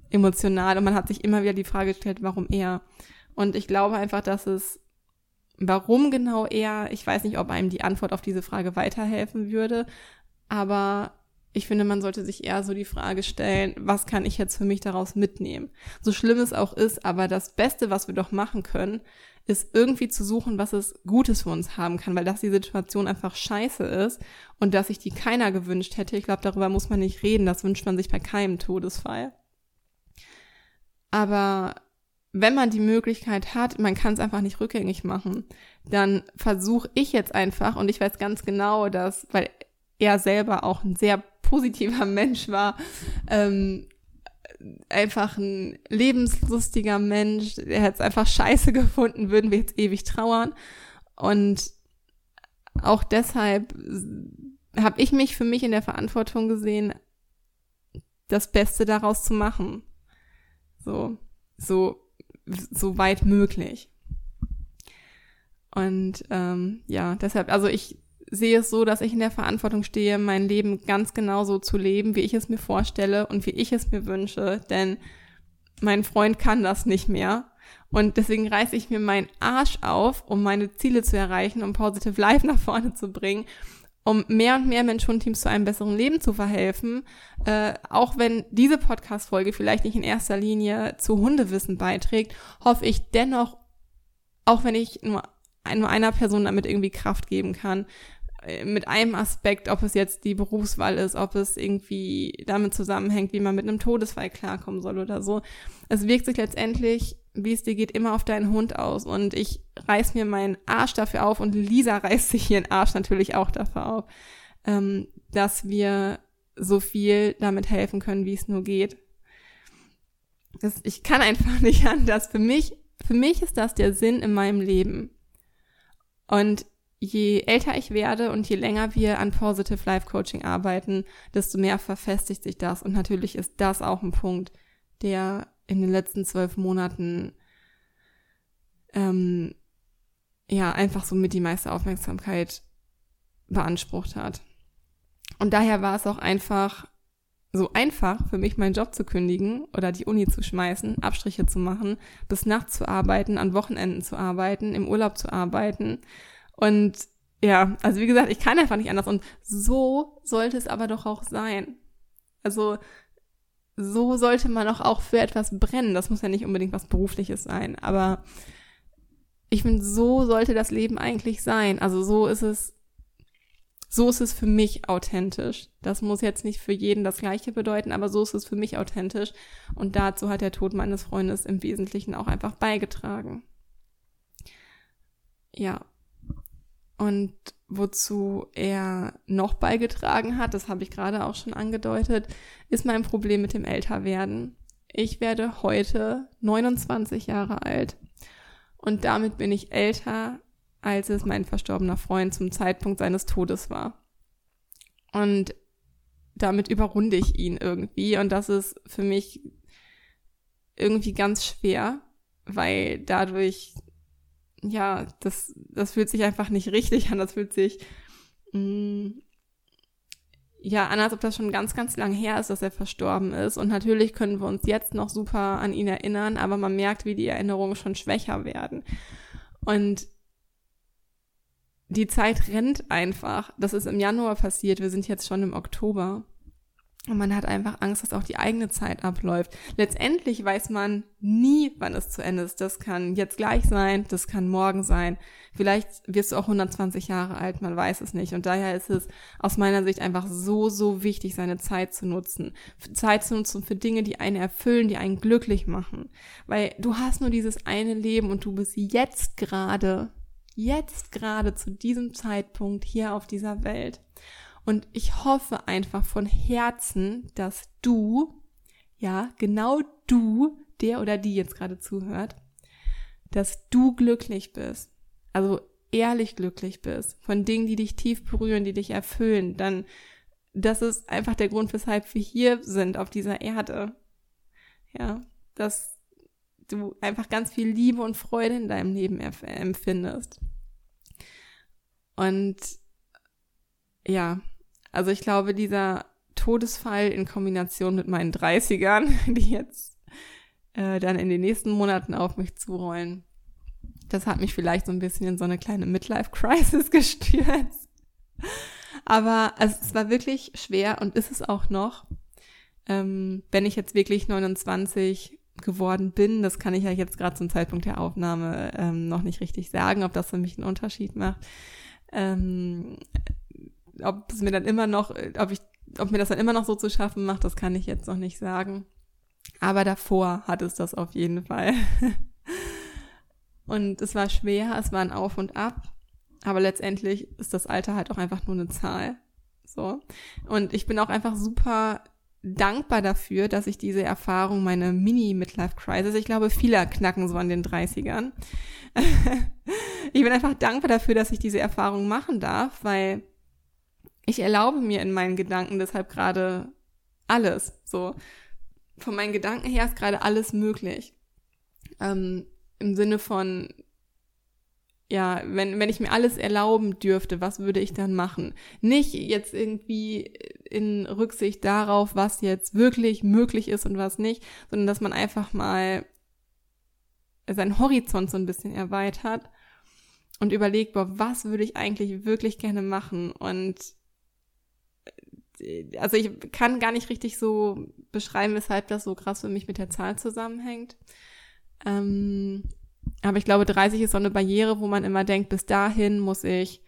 emotional und man hat sich immer wieder die Frage gestellt, warum er? Und ich glaube einfach, dass es, warum genau er, ich weiß nicht, ob einem die Antwort auf diese Frage weiterhelfen würde, aber ich finde, man sollte sich eher so die Frage stellen, was kann ich jetzt für mich daraus mitnehmen? So schlimm es auch ist, aber das Beste, was wir doch machen können, ist irgendwie zu suchen, was es Gutes für uns haben kann, weil das die Situation einfach scheiße ist und dass sich die keiner gewünscht hätte. Ich glaube, darüber muss man nicht reden. Das wünscht man sich bei keinem Todesfall. Aber wenn man die Möglichkeit hat, man kann es einfach nicht rückgängig machen, dann versuche ich jetzt einfach, und ich weiß ganz genau, dass, weil er selber auch ein sehr positiver Mensch war, ähm, einfach ein lebenslustiger Mensch, der hätte es einfach scheiße gefunden, würden wir jetzt ewig trauern. Und auch deshalb habe ich mich für mich in der Verantwortung gesehen, das Beste daraus zu machen. So, so, so weit möglich. Und ähm, ja, deshalb, also ich sehe es so, dass ich in der Verantwortung stehe, mein Leben ganz genauso zu leben, wie ich es mir vorstelle und wie ich es mir wünsche. Denn mein Freund kann das nicht mehr. Und deswegen reiße ich mir meinen Arsch auf, um meine Ziele zu erreichen, um Positive Life nach vorne zu bringen, um mehr und mehr Mensch-Hund-Teams zu einem besseren Leben zu verhelfen. Äh, auch wenn diese Podcast-Folge vielleicht nicht in erster Linie zu Hundewissen beiträgt, hoffe ich dennoch, auch wenn ich nur einer Person damit irgendwie Kraft geben kann, mit einem Aspekt, ob es jetzt die Berufswahl ist, ob es irgendwie damit zusammenhängt, wie man mit einem Todesfall klarkommen soll oder so. Es wirkt sich letztendlich, wie es dir geht, immer auf deinen Hund aus. Und ich reiß mir meinen Arsch dafür auf und Lisa reißt sich ihren Arsch natürlich auch dafür auf, ähm, dass wir so viel damit helfen können, wie es nur geht. Das, ich kann einfach nicht anders. Für mich, für mich ist das der Sinn in meinem Leben. Und je älter ich werde und je länger wir an Positive Life Coaching arbeiten, desto mehr verfestigt sich das. Und natürlich ist das auch ein Punkt, der in den letzten zwölf Monaten ähm, ja einfach so mit die meiste Aufmerksamkeit beansprucht hat. Und daher war es auch einfach so einfach für mich, meinen Job zu kündigen oder die Uni zu schmeißen, Abstriche zu machen, bis nachts zu arbeiten, an Wochenenden zu arbeiten, im Urlaub zu arbeiten. Und ja, also wie gesagt, ich kann einfach nicht anders. Und so sollte es aber doch auch sein. Also so sollte man auch, auch für etwas brennen. Das muss ja nicht unbedingt was Berufliches sein. Aber ich finde, so sollte das Leben eigentlich sein. Also so ist es so ist es für mich authentisch. Das muss jetzt nicht für jeden das Gleiche bedeuten, aber so ist es für mich authentisch. Und dazu hat der Tod meines Freundes im Wesentlichen auch einfach beigetragen. Ja. Und wozu er noch beigetragen hat, das habe ich gerade auch schon angedeutet, ist mein Problem mit dem Älterwerden. Ich werde heute 29 Jahre alt und damit bin ich älter als es mein verstorbener Freund zum Zeitpunkt seines Todes war. Und damit überrunde ich ihn irgendwie und das ist für mich irgendwie ganz schwer, weil dadurch, ja, das, das fühlt sich einfach nicht richtig an, das fühlt sich, mh, mm, ja, an, als ob das schon ganz, ganz lang her ist, dass er verstorben ist. Und natürlich können wir uns jetzt noch super an ihn erinnern, aber man merkt, wie die Erinnerungen schon schwächer werden. Und die Zeit rennt einfach. Das ist im Januar passiert. Wir sind jetzt schon im Oktober. Und man hat einfach Angst, dass auch die eigene Zeit abläuft. Letztendlich weiß man nie, wann es zu Ende ist. Das kann jetzt gleich sein, das kann morgen sein. Vielleicht wirst du auch 120 Jahre alt, man weiß es nicht. Und daher ist es aus meiner Sicht einfach so, so wichtig, seine Zeit zu nutzen. Zeit zu nutzen für Dinge, die einen erfüllen, die einen glücklich machen. Weil du hast nur dieses eine Leben und du bist jetzt gerade jetzt gerade zu diesem Zeitpunkt hier auf dieser Welt. Und ich hoffe einfach von Herzen, dass du, ja, genau du, der oder die jetzt gerade zuhört, dass du glücklich bist. Also ehrlich glücklich bist. Von Dingen, die dich tief berühren, die dich erfüllen. Dann, das ist einfach der Grund, weshalb wir hier sind auf dieser Erde. Ja, dass du einfach ganz viel Liebe und Freude in deinem Leben empfindest. Und ja, also ich glaube, dieser Todesfall in Kombination mit meinen 30ern, die jetzt äh, dann in den nächsten Monaten auf mich zurollen, das hat mich vielleicht so ein bisschen in so eine kleine Midlife-Crisis gestürzt. Aber also, es war wirklich schwer und ist es auch noch. Ähm, wenn ich jetzt wirklich 29 geworden bin, das kann ich ja jetzt gerade zum Zeitpunkt der Aufnahme ähm, noch nicht richtig sagen, ob das für mich einen Unterschied macht. Ähm, ob es mir dann immer noch, ob ich, ob mir das dann immer noch so zu schaffen macht, das kann ich jetzt noch nicht sagen. Aber davor hat es das auf jeden Fall. und es war schwer, es war ein Auf und Ab. Aber letztendlich ist das Alter halt auch einfach nur eine Zahl. So. Und ich bin auch einfach super dankbar dafür, dass ich diese Erfahrung, meine Mini-Midlife-Crisis, ich glaube, viele knacken so an den 30ern. ich bin einfach dankbar dafür, dass ich diese Erfahrung machen darf, weil ich erlaube mir in meinen Gedanken deshalb gerade alles. So, von meinen Gedanken her ist gerade alles möglich. Ähm, Im Sinne von, ja, wenn, wenn ich mir alles erlauben dürfte, was würde ich dann machen? Nicht jetzt irgendwie in Rücksicht darauf, was jetzt wirklich möglich ist und was nicht, sondern dass man einfach mal seinen Horizont so ein bisschen erweitert und überlegt, boah, was würde ich eigentlich wirklich gerne machen? Und also ich kann gar nicht richtig so beschreiben, weshalb das so krass für mich mit der Zahl zusammenhängt. Ähm, aber ich glaube, 30 ist so eine Barriere, wo man immer denkt, bis dahin muss ich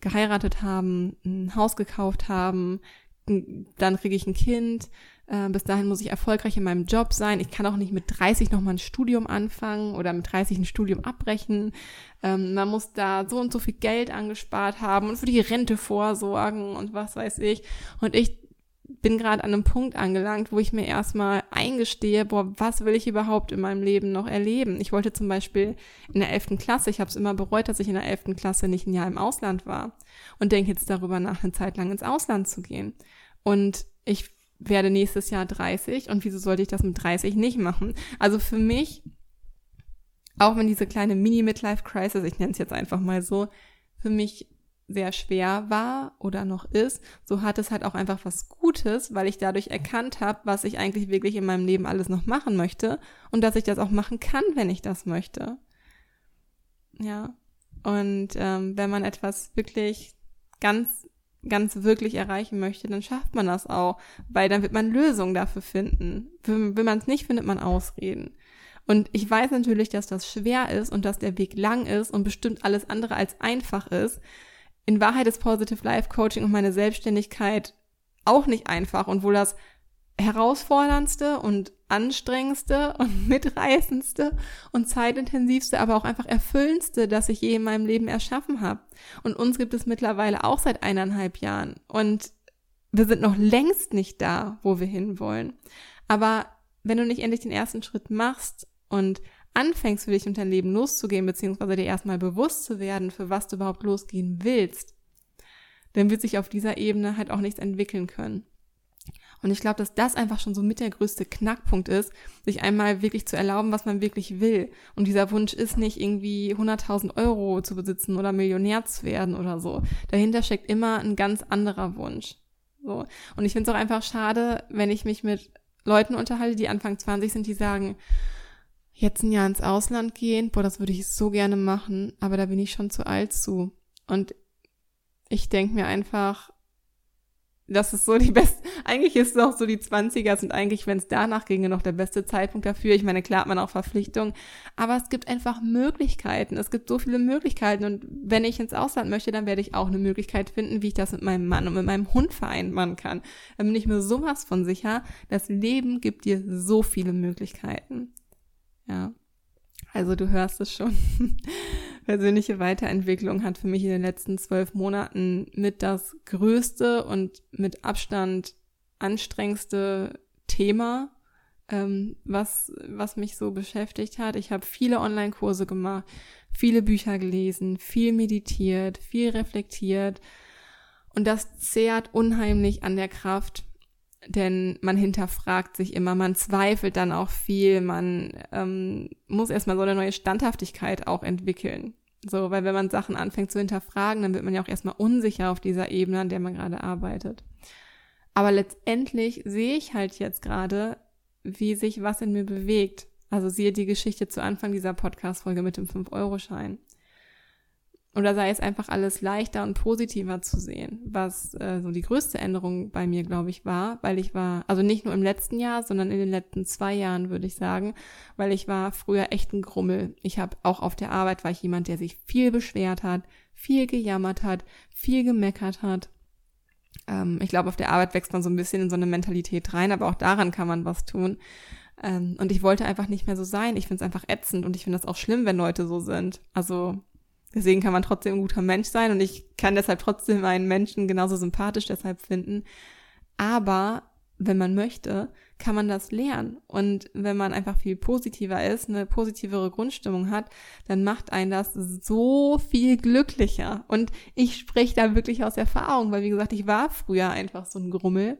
geheiratet haben, ein Haus gekauft haben, dann kriege ich ein Kind, äh, bis dahin muss ich erfolgreich in meinem Job sein. Ich kann auch nicht mit 30 nochmal ein Studium anfangen oder mit 30 ein Studium abbrechen. Ähm, man muss da so und so viel Geld angespart haben und für die Rente vorsorgen und was weiß ich. Und ich bin gerade an einem Punkt angelangt, wo ich mir erstmal eingestehe, boah, was will ich überhaupt in meinem Leben noch erleben? Ich wollte zum Beispiel in der elften Klasse, ich habe es immer bereut, dass ich in der elften Klasse nicht ein Jahr im Ausland war und denke jetzt darüber nach, eine Zeit lang ins Ausland zu gehen. Und ich werde nächstes Jahr 30 und wieso sollte ich das mit 30 nicht machen? Also für mich, auch wenn diese kleine Mini-Midlife-Crisis, ich nenne es jetzt einfach mal so, für mich sehr schwer war oder noch ist, so hat es halt auch einfach was Gutes, weil ich dadurch erkannt habe, was ich eigentlich wirklich in meinem Leben alles noch machen möchte und dass ich das auch machen kann, wenn ich das möchte. Ja. Und ähm, wenn man etwas wirklich ganz, ganz wirklich erreichen möchte, dann schafft man das auch, weil dann wird man Lösungen dafür finden. Wenn, man es nicht findet, man Ausreden. Und ich weiß natürlich, dass das schwer ist und dass der Weg lang ist und bestimmt alles andere als einfach ist in Wahrheit ist Positive Life Coaching und meine Selbstständigkeit auch nicht einfach und wohl das herausforderndste und anstrengendste und mitreißendste und zeitintensivste, aber auch einfach erfüllendste, das ich je in meinem Leben erschaffen habe. Und uns gibt es mittlerweile auch seit eineinhalb Jahren. Und wir sind noch längst nicht da, wo wir hinwollen. Aber wenn du nicht endlich den ersten Schritt machst und anfängst für dich und dein Leben loszugehen, beziehungsweise dir erstmal bewusst zu werden, für was du überhaupt losgehen willst, dann wird sich auf dieser Ebene halt auch nichts entwickeln können. Und ich glaube, dass das einfach schon so mit der größte Knackpunkt ist, sich einmal wirklich zu erlauben, was man wirklich will. Und dieser Wunsch ist nicht irgendwie 100.000 Euro zu besitzen oder Millionär zu werden oder so. Dahinter steckt immer ein ganz anderer Wunsch. So. Und ich finde es auch einfach schade, wenn ich mich mit Leuten unterhalte, die Anfang 20 sind, die sagen, jetzt ein Jahr ins Ausland gehen, boah, das würde ich so gerne machen, aber da bin ich schon zu alt zu. Und ich denke mir einfach, das ist so die beste, eigentlich ist es auch so, die 20er sind eigentlich, wenn es danach ginge, noch der beste Zeitpunkt dafür. Ich meine, klar hat man auch Verpflichtungen, aber es gibt einfach Möglichkeiten. Es gibt so viele Möglichkeiten und wenn ich ins Ausland möchte, dann werde ich auch eine Möglichkeit finden, wie ich das mit meinem Mann und mit meinem Hund vereinbaren kann. Dann bin ich mir sowas von sicher, das Leben gibt dir so viele Möglichkeiten. Ja. Also du hörst es schon. Persönliche Weiterentwicklung hat für mich in den letzten zwölf Monaten mit das größte und mit Abstand anstrengendste Thema, ähm, was, was mich so beschäftigt hat. Ich habe viele Online-Kurse gemacht, viele Bücher gelesen, viel meditiert, viel reflektiert. Und das zehrt unheimlich an der Kraft, denn man hinterfragt sich immer, man zweifelt dann auch viel, man ähm, muss erstmal so eine neue Standhaftigkeit auch entwickeln. So, weil wenn man Sachen anfängt zu hinterfragen, dann wird man ja auch erstmal unsicher auf dieser Ebene, an der man gerade arbeitet. Aber letztendlich sehe ich halt jetzt gerade, wie sich was in mir bewegt. Also siehe die Geschichte zu Anfang dieser Podcast-Folge mit dem 5-Euro-Schein oder sei es einfach alles leichter und positiver zu sehen, was äh, so die größte Änderung bei mir, glaube ich, war, weil ich war, also nicht nur im letzten Jahr, sondern in den letzten zwei Jahren, würde ich sagen, weil ich war früher echt ein Grummel. Ich habe auch auf der Arbeit war ich jemand, der sich viel beschwert hat, viel gejammert hat, viel gemeckert hat. Ähm, ich glaube, auf der Arbeit wächst man so ein bisschen in so eine Mentalität rein, aber auch daran kann man was tun. Ähm, und ich wollte einfach nicht mehr so sein. Ich finde es einfach ätzend und ich finde das auch schlimm, wenn Leute so sind. Also Deswegen kann man trotzdem ein guter Mensch sein und ich kann deshalb trotzdem einen Menschen genauso sympathisch deshalb finden. Aber wenn man möchte, kann man das lernen. Und wenn man einfach viel positiver ist, eine positivere Grundstimmung hat, dann macht einen das so viel glücklicher. Und ich spreche da wirklich aus Erfahrung, weil wie gesagt, ich war früher einfach so ein Grummel.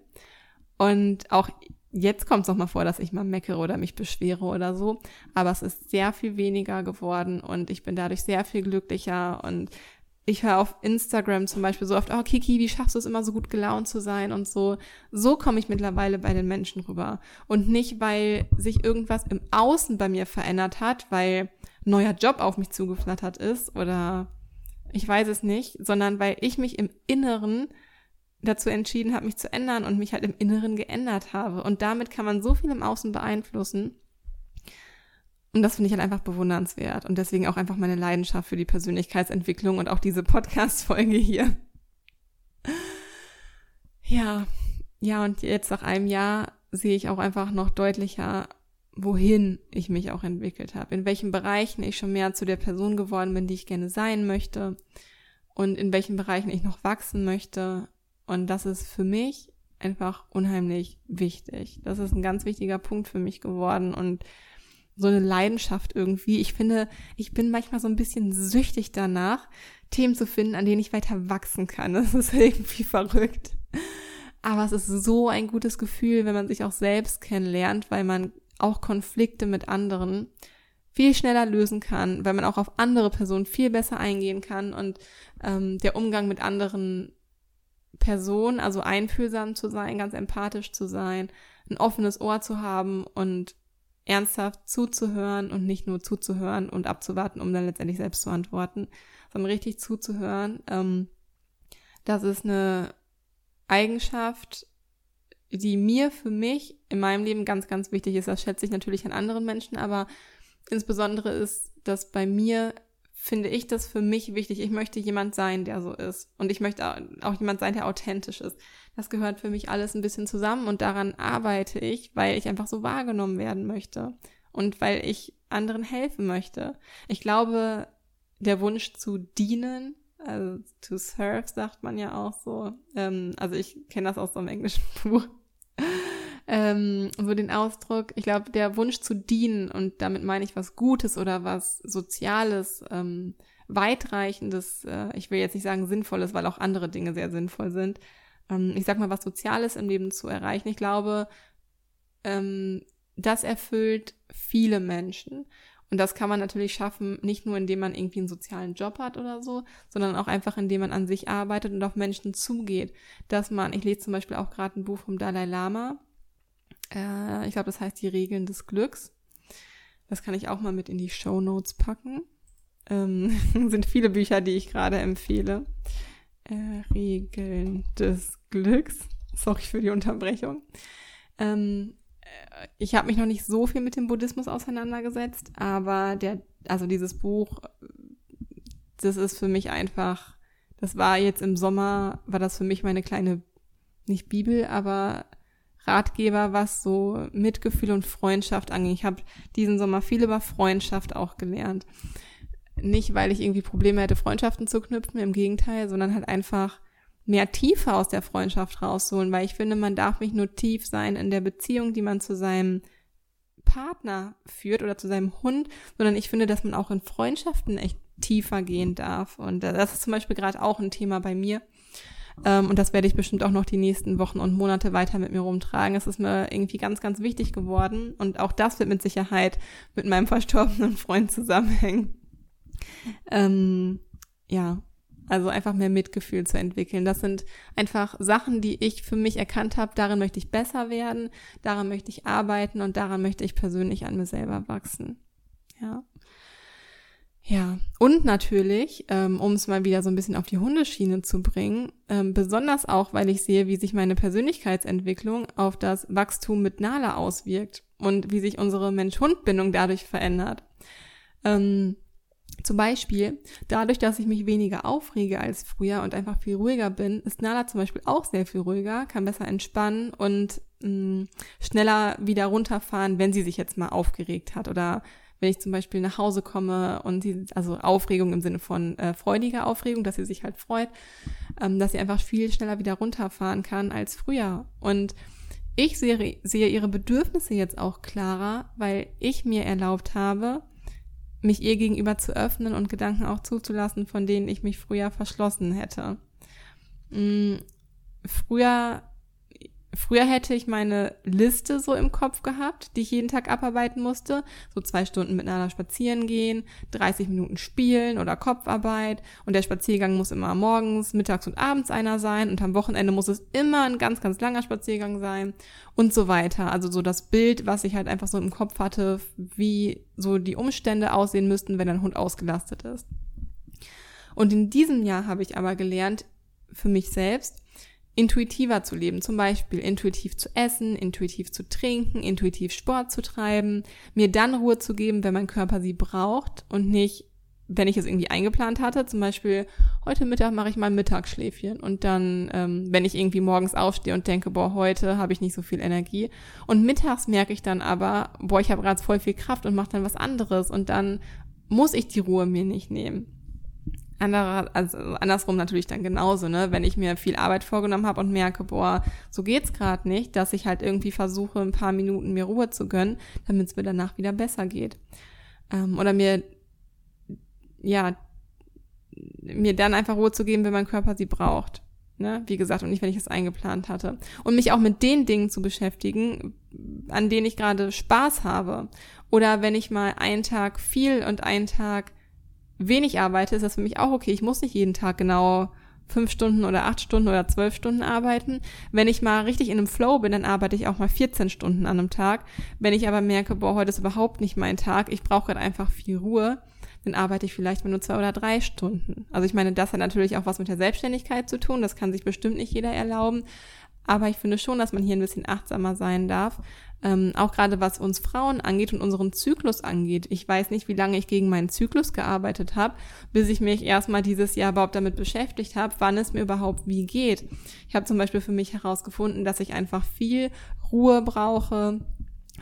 Und auch Jetzt kommt es noch mal vor, dass ich mal meckere oder mich beschwere oder so, aber es ist sehr viel weniger geworden und ich bin dadurch sehr viel glücklicher und ich höre auf Instagram zum Beispiel so oft, oh Kiki, wie schaffst du es immer so gut gelaunt zu sein und so. So komme ich mittlerweile bei den Menschen rüber. Und nicht, weil sich irgendwas im Außen bei mir verändert hat, weil neuer Job auf mich zugeflattert ist oder ich weiß es nicht, sondern weil ich mich im Inneren dazu entschieden habe, mich zu ändern und mich halt im Inneren geändert habe. Und damit kann man so viel im Außen beeinflussen. Und das finde ich halt einfach bewundernswert. Und deswegen auch einfach meine Leidenschaft für die Persönlichkeitsentwicklung und auch diese Podcast-Folge hier. Ja, ja, und jetzt nach einem Jahr sehe ich auch einfach noch deutlicher, wohin ich mich auch entwickelt habe, in welchen Bereichen ich schon mehr zu der Person geworden bin, die ich gerne sein möchte und in welchen Bereichen ich noch wachsen möchte und das ist für mich einfach unheimlich wichtig. Das ist ein ganz wichtiger Punkt für mich geworden und so eine Leidenschaft irgendwie. Ich finde, ich bin manchmal so ein bisschen süchtig danach, Themen zu finden, an denen ich weiter wachsen kann. Das ist irgendwie verrückt. Aber es ist so ein gutes Gefühl, wenn man sich auch selbst kennenlernt, weil man auch Konflikte mit anderen viel schneller lösen kann, weil man auch auf andere Personen viel besser eingehen kann und ähm, der Umgang mit anderen Personen, also einfühlsam zu sein, ganz empathisch zu sein, ein offenes Ohr zu haben und ernsthaft zuzuhören und nicht nur zuzuhören und abzuwarten, um dann letztendlich selbst zu antworten, sondern richtig zuzuhören. Ähm, das ist eine Eigenschaft, die mir für mich in meinem Leben ganz, ganz wichtig ist. Das schätze ich natürlich an anderen Menschen, aber insbesondere ist das bei mir, finde ich das für mich wichtig. Ich möchte jemand sein, der so ist. Und ich möchte auch jemand sein, der authentisch ist. Das gehört für mich alles ein bisschen zusammen und daran arbeite ich, weil ich einfach so wahrgenommen werden möchte und weil ich anderen helfen möchte. Ich glaube, der Wunsch zu dienen, also to serve sagt man ja auch so. Ähm, also ich kenne das aus so einem englischen Buch ähm, so den Ausdruck, ich glaube, der Wunsch zu dienen, und damit meine ich was Gutes oder was Soziales, ähm, weitreichendes, äh, ich will jetzt nicht sagen Sinnvolles, weil auch andere Dinge sehr sinnvoll sind, ähm, ich sag mal, was Soziales im Leben zu erreichen. Ich glaube, ähm, das erfüllt viele Menschen. Und das kann man natürlich schaffen, nicht nur indem man irgendwie einen sozialen Job hat oder so, sondern auch einfach indem man an sich arbeitet und auf Menschen zugeht. Dass man, ich lese zum Beispiel auch gerade ein Buch vom Dalai Lama, äh, ich glaube, das heißt die Regeln des Glücks. Das kann ich auch mal mit in die Show Notes packen. Ähm, sind viele Bücher, die ich gerade empfehle. Äh, Regeln des Glücks. Sorry für die Unterbrechung. Ähm, äh, ich habe mich noch nicht so viel mit dem Buddhismus auseinandergesetzt, aber der, also dieses Buch, das ist für mich einfach, das war jetzt im Sommer, war das für mich meine kleine, nicht Bibel, aber Ratgeber, was so Mitgefühl und Freundschaft angeht. Ich habe diesen Sommer viel über Freundschaft auch gelernt. Nicht, weil ich irgendwie Probleme hätte, Freundschaften zu knüpfen, im Gegenteil, sondern halt einfach mehr Tiefe aus der Freundschaft rausholen, weil ich finde, man darf nicht nur tief sein in der Beziehung, die man zu seinem Partner führt oder zu seinem Hund, sondern ich finde, dass man auch in Freundschaften echt tiefer gehen darf. Und das ist zum Beispiel gerade auch ein Thema bei mir. Ähm, und das werde ich bestimmt auch noch die nächsten Wochen und Monate weiter mit mir rumtragen. Es ist mir irgendwie ganz, ganz wichtig geworden. Und auch das wird mit Sicherheit mit meinem verstorbenen Freund zusammenhängen. Ähm, ja, also einfach mehr Mitgefühl zu entwickeln. Das sind einfach Sachen, die ich für mich erkannt habe. Darin möchte ich besser werden, daran möchte ich arbeiten und daran möchte ich persönlich an mir selber wachsen. Ja. Ja, und natürlich, ähm, um es mal wieder so ein bisschen auf die Hundeschiene zu bringen, ähm, besonders auch, weil ich sehe, wie sich meine Persönlichkeitsentwicklung auf das Wachstum mit Nala auswirkt und wie sich unsere Mensch-Hund-Bindung dadurch verändert. Ähm, zum Beispiel, dadurch, dass ich mich weniger aufrege als früher und einfach viel ruhiger bin, ist Nala zum Beispiel auch sehr viel ruhiger, kann besser entspannen und mh, mm, schneller wieder runterfahren, wenn sie sich jetzt mal aufgeregt hat oder wenn ich zum Beispiel nach Hause komme und sie, also Aufregung im Sinne von äh, freudiger Aufregung, dass sie sich halt freut, ähm, dass sie einfach viel schneller wieder runterfahren kann als früher. Und ich sehe, sehe ihre Bedürfnisse jetzt auch klarer, weil ich mir erlaubt habe, mich ihr gegenüber zu öffnen und Gedanken auch zuzulassen, von denen ich mich früher verschlossen hätte. Mhm. Früher Früher hätte ich meine Liste so im Kopf gehabt, die ich jeden Tag abarbeiten musste. So zwei Stunden miteinander spazieren gehen, 30 Minuten spielen oder Kopfarbeit. Und der Spaziergang muss immer morgens, mittags und abends einer sein. Und am Wochenende muss es immer ein ganz, ganz langer Spaziergang sein. Und so weiter. Also so das Bild, was ich halt einfach so im Kopf hatte, wie so die Umstände aussehen müssten, wenn ein Hund ausgelastet ist. Und in diesem Jahr habe ich aber gelernt, für mich selbst, intuitiver zu leben, zum Beispiel intuitiv zu essen, intuitiv zu trinken, intuitiv Sport zu treiben, mir dann Ruhe zu geben, wenn mein Körper sie braucht und nicht, wenn ich es irgendwie eingeplant hatte, zum Beispiel heute Mittag mache ich mal Mittagsschläfchen und dann, ähm, wenn ich irgendwie morgens aufstehe und denke, boah, heute habe ich nicht so viel Energie. Und mittags merke ich dann aber, boah, ich habe gerade voll viel Kraft und mache dann was anderes und dann muss ich die Ruhe mir nicht nehmen. Anderer, also andersrum natürlich dann genauso, ne? Wenn ich mir viel Arbeit vorgenommen habe und merke, boah, so geht's gerade nicht, dass ich halt irgendwie versuche, ein paar Minuten mir Ruhe zu gönnen, damit es mir danach wieder besser geht. Ähm, oder mir, ja, mir dann einfach Ruhe zu geben, wenn mein Körper sie braucht. Ne? Wie gesagt, und nicht, wenn ich es eingeplant hatte. Und mich auch mit den Dingen zu beschäftigen, an denen ich gerade Spaß habe. Oder wenn ich mal einen Tag viel und einen Tag wenig arbeite, ist das für mich auch okay. Ich muss nicht jeden Tag genau fünf Stunden oder acht Stunden oder zwölf Stunden arbeiten. Wenn ich mal richtig in einem Flow bin, dann arbeite ich auch mal 14 Stunden an einem Tag. Wenn ich aber merke, boah, heute ist überhaupt nicht mein Tag, ich brauche gerade einfach viel Ruhe, dann arbeite ich vielleicht mal nur zwei oder drei Stunden. Also ich meine, das hat natürlich auch was mit der Selbstständigkeit zu tun. Das kann sich bestimmt nicht jeder erlauben. Aber ich finde schon, dass man hier ein bisschen achtsamer sein darf. Ähm, auch gerade was uns Frauen angeht und unseren Zyklus angeht. Ich weiß nicht, wie lange ich gegen meinen Zyklus gearbeitet habe, bis ich mich erstmal dieses Jahr überhaupt damit beschäftigt habe, wann es mir überhaupt wie geht. Ich habe zum Beispiel für mich herausgefunden, dass ich einfach viel Ruhe brauche,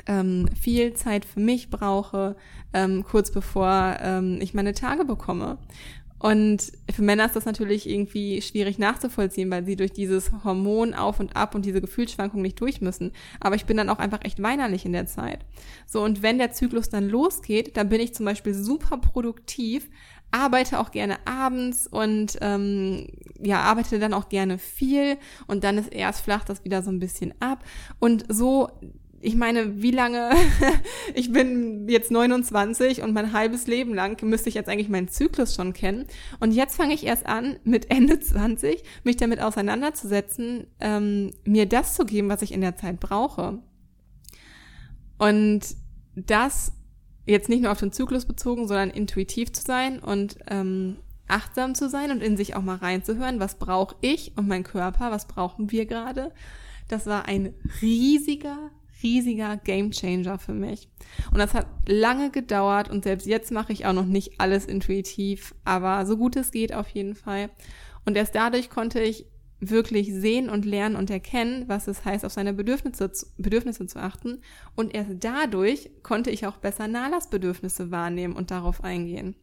ähm, viel Zeit für mich brauche, ähm, kurz bevor ähm, ich meine Tage bekomme. Und für Männer ist das natürlich irgendwie schwierig nachzuvollziehen, weil sie durch dieses Hormon auf und ab und diese Gefühlsschwankungen nicht durch müssen. Aber ich bin dann auch einfach echt weinerlich in der Zeit. So, und wenn der Zyklus dann losgeht, dann bin ich zum Beispiel super produktiv, arbeite auch gerne abends und ähm, ja, arbeite dann auch gerne viel und dann ist erst flacht das wieder so ein bisschen ab. Und so ich meine, wie lange, ich bin jetzt 29 und mein halbes Leben lang müsste ich jetzt eigentlich meinen Zyklus schon kennen. Und jetzt fange ich erst an, mit Ende 20 mich damit auseinanderzusetzen, ähm, mir das zu geben, was ich in der Zeit brauche. Und das jetzt nicht nur auf den Zyklus bezogen, sondern intuitiv zu sein und ähm, achtsam zu sein und in sich auch mal reinzuhören, was brauche ich und mein Körper, was brauchen wir gerade. Das war ein riesiger, riesiger Gamechanger für mich. Und das hat lange gedauert und selbst jetzt mache ich auch noch nicht alles intuitiv, aber so gut es geht auf jeden Fall. Und erst dadurch konnte ich wirklich sehen und lernen und erkennen, was es heißt, auf seine Bedürfnisse, Bedürfnisse zu achten. Und erst dadurch konnte ich auch besser Nalas Bedürfnisse wahrnehmen und darauf eingehen.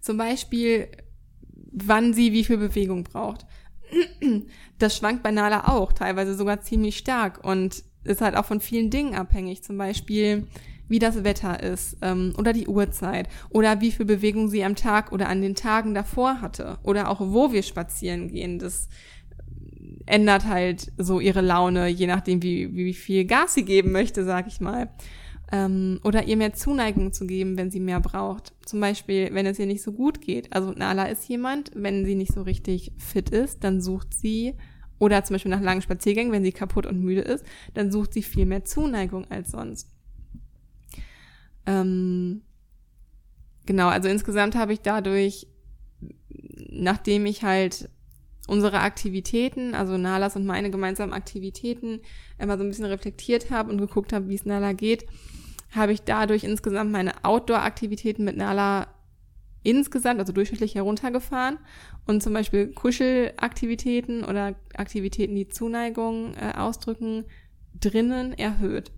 Zum Beispiel, wann sie wie viel Bewegung braucht. Das schwankt bei Nala auch, teilweise sogar ziemlich stark. Und ist halt auch von vielen Dingen abhängig, zum Beispiel wie das Wetter ist ähm, oder die Uhrzeit oder wie viel Bewegung sie am Tag oder an den Tagen davor hatte oder auch wo wir spazieren gehen. Das ändert halt so ihre Laune, je nachdem, wie, wie viel Gas sie geben möchte, sag ich mal. Ähm, oder ihr mehr Zuneigung zu geben, wenn sie mehr braucht. Zum Beispiel, wenn es ihr nicht so gut geht. Also Nala ist jemand, wenn sie nicht so richtig fit ist, dann sucht sie oder zum Beispiel nach langen Spaziergängen, wenn sie kaputt und müde ist, dann sucht sie viel mehr Zuneigung als sonst. Ähm, genau, also insgesamt habe ich dadurch, nachdem ich halt unsere Aktivitäten, also Nalas und meine gemeinsamen Aktivitäten, immer so ein bisschen reflektiert habe und geguckt habe, wie es Nala geht, habe ich dadurch insgesamt meine Outdoor-Aktivitäten mit Nala insgesamt, also durchschnittlich heruntergefahren und zum Beispiel Kuschelaktivitäten oder Aktivitäten, die Zuneigung äh, ausdrücken, drinnen erhöht.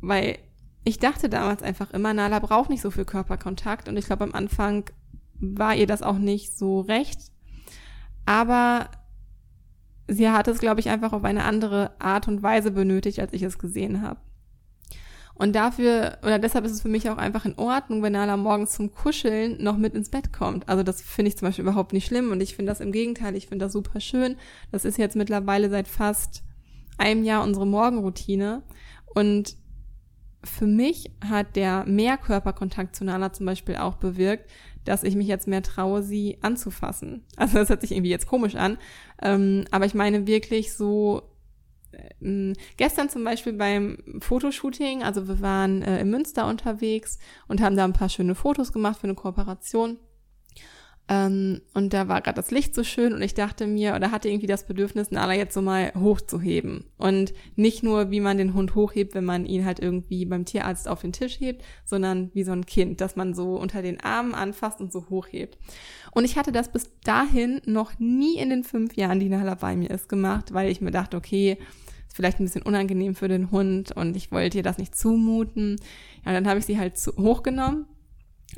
Weil ich dachte damals einfach immer, Nala braucht nicht so viel Körperkontakt und ich glaube am Anfang war ihr das auch nicht so recht. Aber sie hat es, glaube ich, einfach auf eine andere Art und Weise benötigt, als ich es gesehen habe. Und dafür, oder deshalb ist es für mich auch einfach in Ordnung, wenn Nala morgens zum Kuscheln noch mit ins Bett kommt. Also das finde ich zum Beispiel überhaupt nicht schlimm und ich finde das im Gegenteil, ich finde das super schön. Das ist jetzt mittlerweile seit fast einem Jahr unsere Morgenroutine. Und für mich hat der Mehrkörperkontakt zu Nala zum Beispiel auch bewirkt, dass ich mich jetzt mehr traue, sie anzufassen. Also das hört sich irgendwie jetzt komisch an, ähm, aber ich meine wirklich so gestern zum Beispiel beim Fotoshooting, also wir waren äh, in Münster unterwegs und haben da ein paar schöne Fotos gemacht für eine Kooperation. Ähm, und da war gerade das Licht so schön und ich dachte mir, oder hatte irgendwie das Bedürfnis, Nala jetzt so mal hochzuheben. Und nicht nur, wie man den Hund hochhebt, wenn man ihn halt irgendwie beim Tierarzt auf den Tisch hebt, sondern wie so ein Kind, dass man so unter den Armen anfasst und so hochhebt. Und ich hatte das bis dahin noch nie in den fünf Jahren, die Nala bei mir ist, gemacht, weil ich mir dachte, okay, ist vielleicht ein bisschen unangenehm für den Hund und ich wollte ihr das nicht zumuten. Ja, dann habe ich sie halt zu, hochgenommen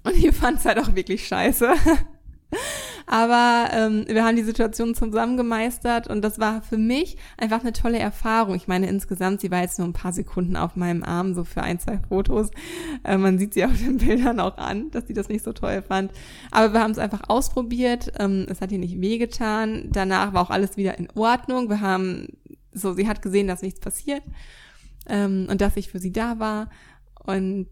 und die fand es halt auch wirklich scheiße. Aber ähm, wir haben die Situation zusammen gemeistert und das war für mich einfach eine tolle Erfahrung. Ich meine, insgesamt, sie war jetzt nur ein paar Sekunden auf meinem Arm, so für ein, zwei Fotos. Äh, man sieht sie auf den Bildern auch an, dass sie das nicht so toll fand. Aber wir haben es einfach ausprobiert. Ähm, es hat ihr nicht wehgetan. Danach war auch alles wieder in Ordnung. Wir haben, so, sie hat gesehen, dass nichts passiert ähm, und dass ich für sie da war. Und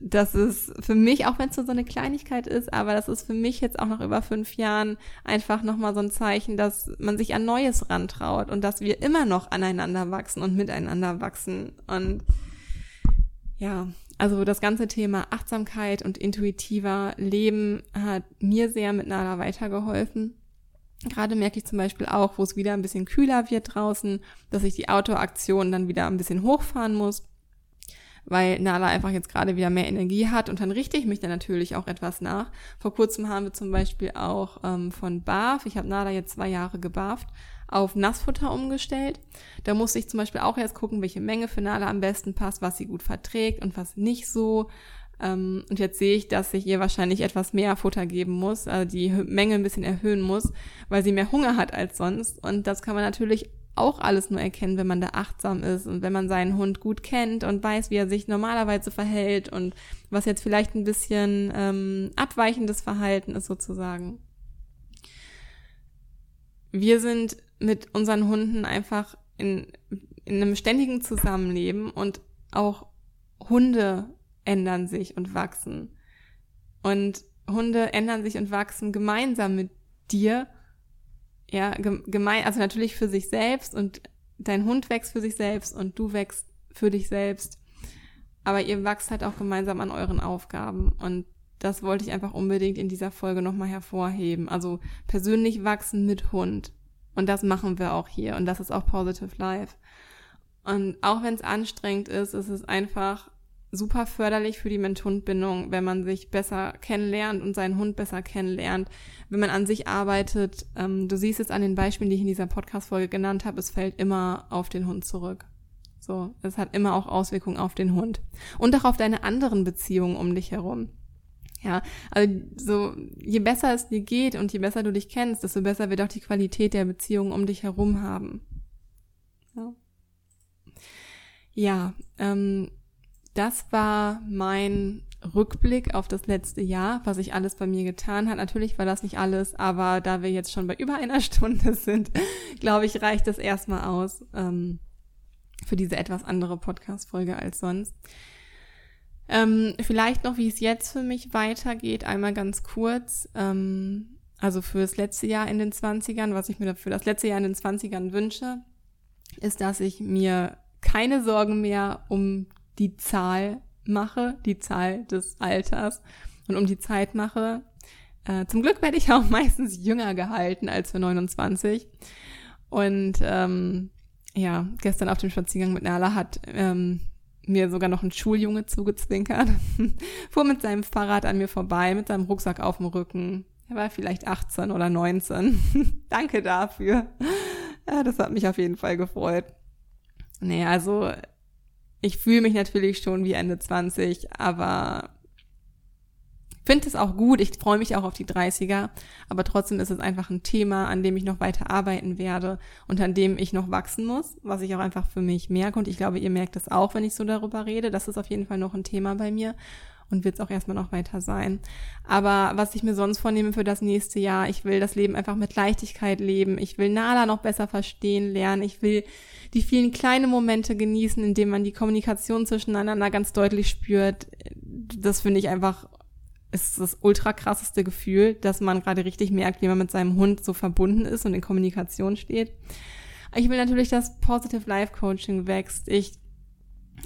das ist für mich, auch wenn es nur so eine Kleinigkeit ist, aber das ist für mich jetzt auch nach über fünf Jahren einfach nochmal so ein Zeichen, dass man sich an Neues rantraut und dass wir immer noch aneinander wachsen und miteinander wachsen. Und ja, also das ganze Thema Achtsamkeit und intuitiver Leben hat mir sehr mit Nala weitergeholfen. Gerade merke ich zum Beispiel auch, wo es wieder ein bisschen kühler wird draußen, dass ich die Outdoor-Aktion dann wieder ein bisschen hochfahren muss weil Nala einfach jetzt gerade wieder mehr Energie hat und dann richte ich mich dann natürlich auch etwas nach. Vor kurzem haben wir zum Beispiel auch ähm, von BAF, ich habe Nala jetzt zwei Jahre gebarft, auf Nassfutter umgestellt. Da musste ich zum Beispiel auch erst gucken, welche Menge für Nala am besten passt, was sie gut verträgt und was nicht so. Ähm, und jetzt sehe ich, dass ich ihr wahrscheinlich etwas mehr Futter geben muss, also die Menge ein bisschen erhöhen muss, weil sie mehr Hunger hat als sonst. Und das kann man natürlich auch alles nur erkennen, wenn man da achtsam ist und wenn man seinen Hund gut kennt und weiß, wie er sich normalerweise verhält und was jetzt vielleicht ein bisschen ähm, abweichendes Verhalten ist sozusagen. Wir sind mit unseren Hunden einfach in, in einem ständigen Zusammenleben und auch Hunde ändern sich und wachsen. Und Hunde ändern sich und wachsen gemeinsam mit dir ja, gemein, also natürlich für sich selbst und dein Hund wächst für sich selbst und du wächst für dich selbst. Aber ihr wachst halt auch gemeinsam an euren Aufgaben und das wollte ich einfach unbedingt in dieser Folge nochmal hervorheben. Also persönlich wachsen mit Hund. Und das machen wir auch hier. Und das ist auch Positive Life. Und auch wenn es anstrengend ist, ist es einfach super förderlich für die Mensch-Hund-Bindung, wenn man sich besser kennenlernt und seinen Hund besser kennenlernt, wenn man an sich arbeitet. Ähm, du siehst es an den Beispielen, die ich in dieser Podcast-Folge genannt habe, es fällt immer auf den Hund zurück. So, es hat immer auch Auswirkungen auf den Hund. Und auch auf deine anderen Beziehungen um dich herum. Ja, also so, je besser es dir geht und je besser du dich kennst, desto besser wird auch die Qualität der Beziehungen um dich herum haben. Ja, ja ähm, das war mein Rückblick auf das letzte Jahr, was ich alles bei mir getan hat. Natürlich war das nicht alles, aber da wir jetzt schon bei über einer Stunde sind, glaube ich, reicht das erstmal aus ähm, für diese etwas andere Podcast-Folge als sonst. Ähm, vielleicht noch, wie es jetzt für mich weitergeht, einmal ganz kurz. Ähm, also für das letzte Jahr in den 20ern, was ich mir für das letzte Jahr in den 20ern wünsche, ist, dass ich mir keine Sorgen mehr um die Zahl mache, die Zahl des Alters und um die Zeit mache. Äh, zum Glück werde ich auch meistens jünger gehalten als für 29. Und ähm, ja, gestern auf dem Spaziergang mit Nala hat ähm, mir sogar noch ein Schuljunge zugezwinkert, fuhr mit seinem Fahrrad an mir vorbei, mit seinem Rucksack auf dem Rücken. Er war vielleicht 18 oder 19. Danke dafür. Ja, das hat mich auf jeden Fall gefreut. Nee, also ich fühle mich natürlich schon wie Ende 20, aber finde es auch gut. Ich freue mich auch auf die 30er, aber trotzdem ist es einfach ein Thema, an dem ich noch weiter arbeiten werde und an dem ich noch wachsen muss, was ich auch einfach für mich merke. Und ich glaube, ihr merkt es auch, wenn ich so darüber rede. Das ist auf jeden Fall noch ein Thema bei mir und wird es auch erstmal noch weiter sein. Aber was ich mir sonst vornehme für das nächste Jahr, ich will das Leben einfach mit Leichtigkeit leben. Ich will Nala noch besser verstehen lernen. Ich will die vielen kleinen Momente genießen, in denen man die Kommunikation zwischeneinander ganz deutlich spürt. Das finde ich einfach ist das ultra krasseste Gefühl, dass man gerade richtig merkt, wie man mit seinem Hund so verbunden ist und in Kommunikation steht. Ich will natürlich, dass Positive Life Coaching wächst. Ich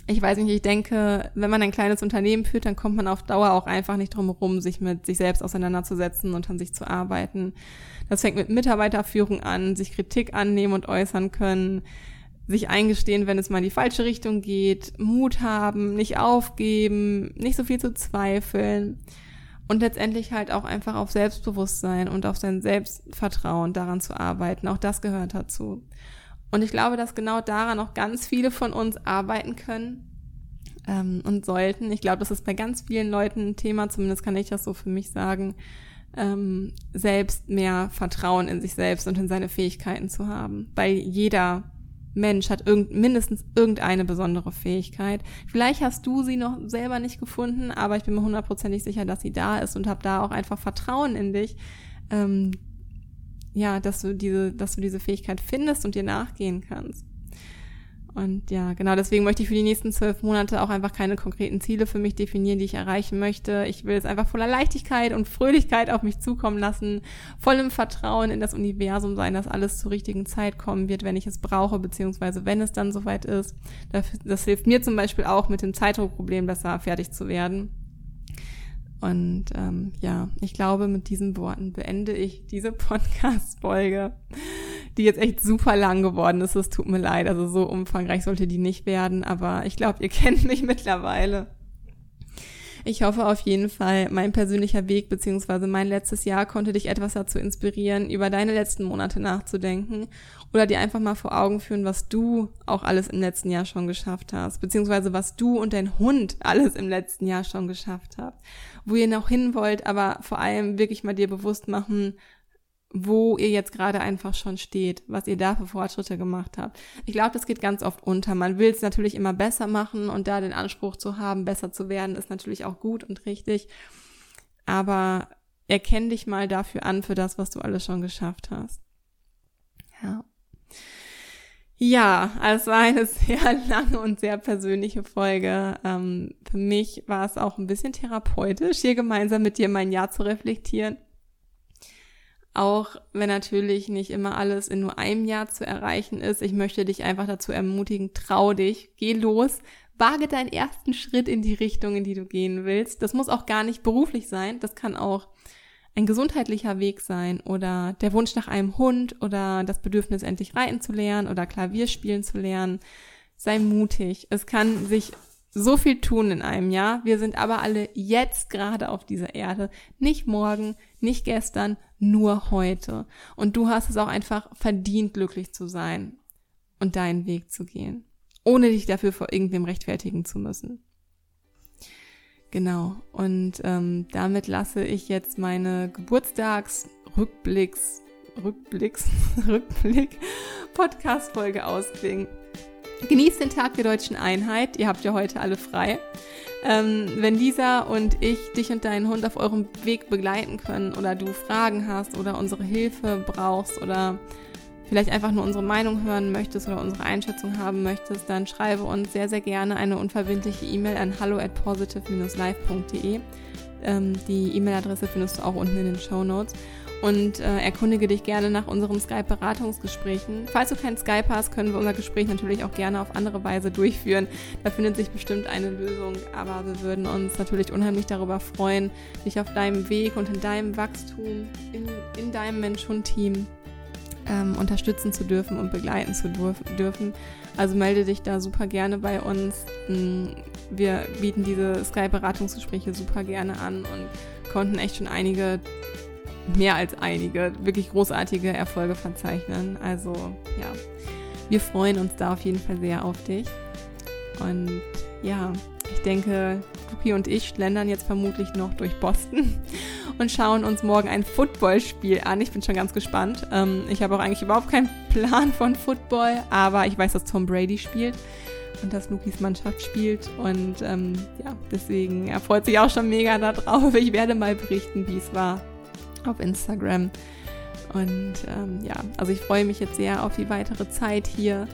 ich weiß nicht, ich denke, wenn man ein kleines Unternehmen führt, dann kommt man auf Dauer auch einfach nicht drum herum, sich mit sich selbst auseinanderzusetzen und an sich zu arbeiten. Das fängt mit Mitarbeiterführung an, sich Kritik annehmen und äußern können, sich eingestehen, wenn es mal in die falsche Richtung geht, Mut haben, nicht aufgeben, nicht so viel zu zweifeln und letztendlich halt auch einfach auf Selbstbewusstsein und auf sein Selbstvertrauen daran zu arbeiten. Auch das gehört dazu. Und ich glaube, dass genau daran auch ganz viele von uns arbeiten können ähm, und sollten. Ich glaube, das ist bei ganz vielen Leuten ein Thema, zumindest kann ich das so für mich sagen, ähm, selbst mehr Vertrauen in sich selbst und in seine Fähigkeiten zu haben. Weil jeder Mensch hat irgend, mindestens irgendeine besondere Fähigkeit. Vielleicht hast du sie noch selber nicht gefunden, aber ich bin mir hundertprozentig sicher, dass sie da ist und habe da auch einfach Vertrauen in dich, ähm, ja, dass du diese, dass du diese Fähigkeit findest und dir nachgehen kannst. Und ja, genau deswegen möchte ich für die nächsten zwölf Monate auch einfach keine konkreten Ziele für mich definieren, die ich erreichen möchte. Ich will es einfach voller Leichtigkeit und Fröhlichkeit auf mich zukommen lassen, vollem Vertrauen in das Universum sein, dass alles zur richtigen Zeit kommen wird, wenn ich es brauche, beziehungsweise wenn es dann soweit ist. Das, das hilft mir zum Beispiel auch, mit dem Zeitdruckproblem besser fertig zu werden. Und ähm, ja, ich glaube, mit diesen Worten beende ich diese Podcast-Folge, die jetzt echt super lang geworden ist. Es tut mir leid, also so umfangreich sollte die nicht werden, aber ich glaube, ihr kennt mich mittlerweile. Ich hoffe auf jeden Fall, mein persönlicher Weg beziehungsweise mein letztes Jahr konnte dich etwas dazu inspirieren, über deine letzten Monate nachzudenken oder dir einfach mal vor Augen führen, was du auch alles im letzten Jahr schon geschafft hast, beziehungsweise was du und dein Hund alles im letzten Jahr schon geschafft habt, wo ihr noch hin wollt, aber vor allem wirklich mal dir bewusst machen, wo ihr jetzt gerade einfach schon steht, was ihr da für Fortschritte gemacht habt. Ich glaube, das geht ganz oft unter. Man will es natürlich immer besser machen und da den Anspruch zu haben, besser zu werden, ist natürlich auch gut und richtig. Aber erkenn dich mal dafür an, für das, was du alles schon geschafft hast. Ja. Ja, es war eine sehr lange und sehr persönliche Folge. Ähm, für mich war es auch ein bisschen therapeutisch, hier gemeinsam mit dir mein Jahr zu reflektieren auch wenn natürlich nicht immer alles in nur einem Jahr zu erreichen ist. Ich möchte dich einfach dazu ermutigen, trau dich, geh los, wage deinen ersten Schritt in die Richtung, in die du gehen willst. Das muss auch gar nicht beruflich sein, das kann auch ein gesundheitlicher Weg sein oder der Wunsch nach einem Hund oder das Bedürfnis, endlich reiten zu lernen oder Klavier spielen zu lernen. Sei mutig. Es kann sich so viel tun in einem Jahr. Wir sind aber alle jetzt gerade auf dieser Erde. Nicht morgen, nicht gestern, nur heute. Und du hast es auch einfach verdient, glücklich zu sein und deinen Weg zu gehen. Ohne dich dafür vor irgendwem rechtfertigen zu müssen. Genau. Und ähm, damit lasse ich jetzt meine Geburtstagsrückblicks, Rückblicks, Rückblick Podcast-Folge ausklingen. Genießt den Tag der deutschen Einheit. Ihr habt ja heute alle frei. Ähm, wenn Lisa und ich dich und deinen Hund auf eurem Weg begleiten können oder du Fragen hast oder unsere Hilfe brauchst oder vielleicht einfach nur unsere Meinung hören möchtest oder unsere Einschätzung haben möchtest, dann schreibe uns sehr, sehr gerne eine unverbindliche E-Mail an hallo at positive-live.de. Ähm, die E-Mail-Adresse findest du auch unten in den Show Notes und äh, erkundige dich gerne nach unseren Skype-Beratungsgesprächen. Falls du kein Skype hast, können wir unser Gespräch natürlich auch gerne auf andere Weise durchführen. Da findet sich bestimmt eine Lösung, aber wir würden uns natürlich unheimlich darüber freuen, dich auf deinem Weg und in deinem Wachstum, in, in deinem Mensch-Hund-Team ähm, unterstützen zu dürfen und begleiten zu dürfen. Also melde dich da super gerne bei uns. Hm, wir bieten diese Skype-Beratungsgespräche super gerne an und konnten echt schon einige mehr als einige wirklich großartige Erfolge verzeichnen. Also ja, wir freuen uns da auf jeden Fall sehr auf dich. Und ja, ich denke, Luki und ich schlendern jetzt vermutlich noch durch Boston und schauen uns morgen ein Footballspiel an. Ich bin schon ganz gespannt. Ähm, ich habe auch eigentlich überhaupt keinen Plan von Football, aber ich weiß, dass Tom Brady spielt und dass Lukis Mannschaft spielt. Und ähm, ja, deswegen er freut sich auch schon mega darauf. Ich werde mal berichten, wie es war auf Instagram. Und ähm, ja, also ich freue mich jetzt sehr auf die weitere Zeit hier.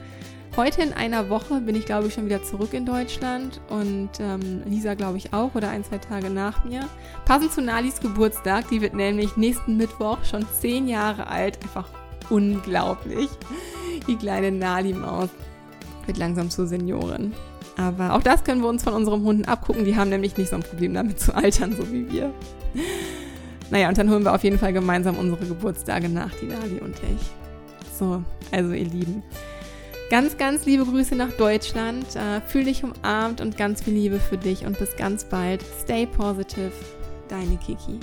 Heute in einer Woche bin ich, glaube ich, schon wieder zurück in Deutschland und ähm, Lisa, glaube ich, auch oder ein, zwei Tage nach mir. Passend zu Nalis Geburtstag, die wird nämlich nächsten Mittwoch schon zehn Jahre alt. Einfach unglaublich. Die kleine Nali-Maus wird langsam zur Seniorin. Aber auch das können wir uns von unseren Hunden abgucken. Die haben nämlich nicht so ein Problem damit zu altern, so wie wir. Naja, und dann holen wir auf jeden Fall gemeinsam unsere Geburtstage nach, die Dali und ich. So, also ihr Lieben. Ganz, ganz liebe Grüße nach Deutschland. Äh, fühl dich umarmt und ganz viel Liebe für dich und bis ganz bald. Stay positive. Deine Kiki.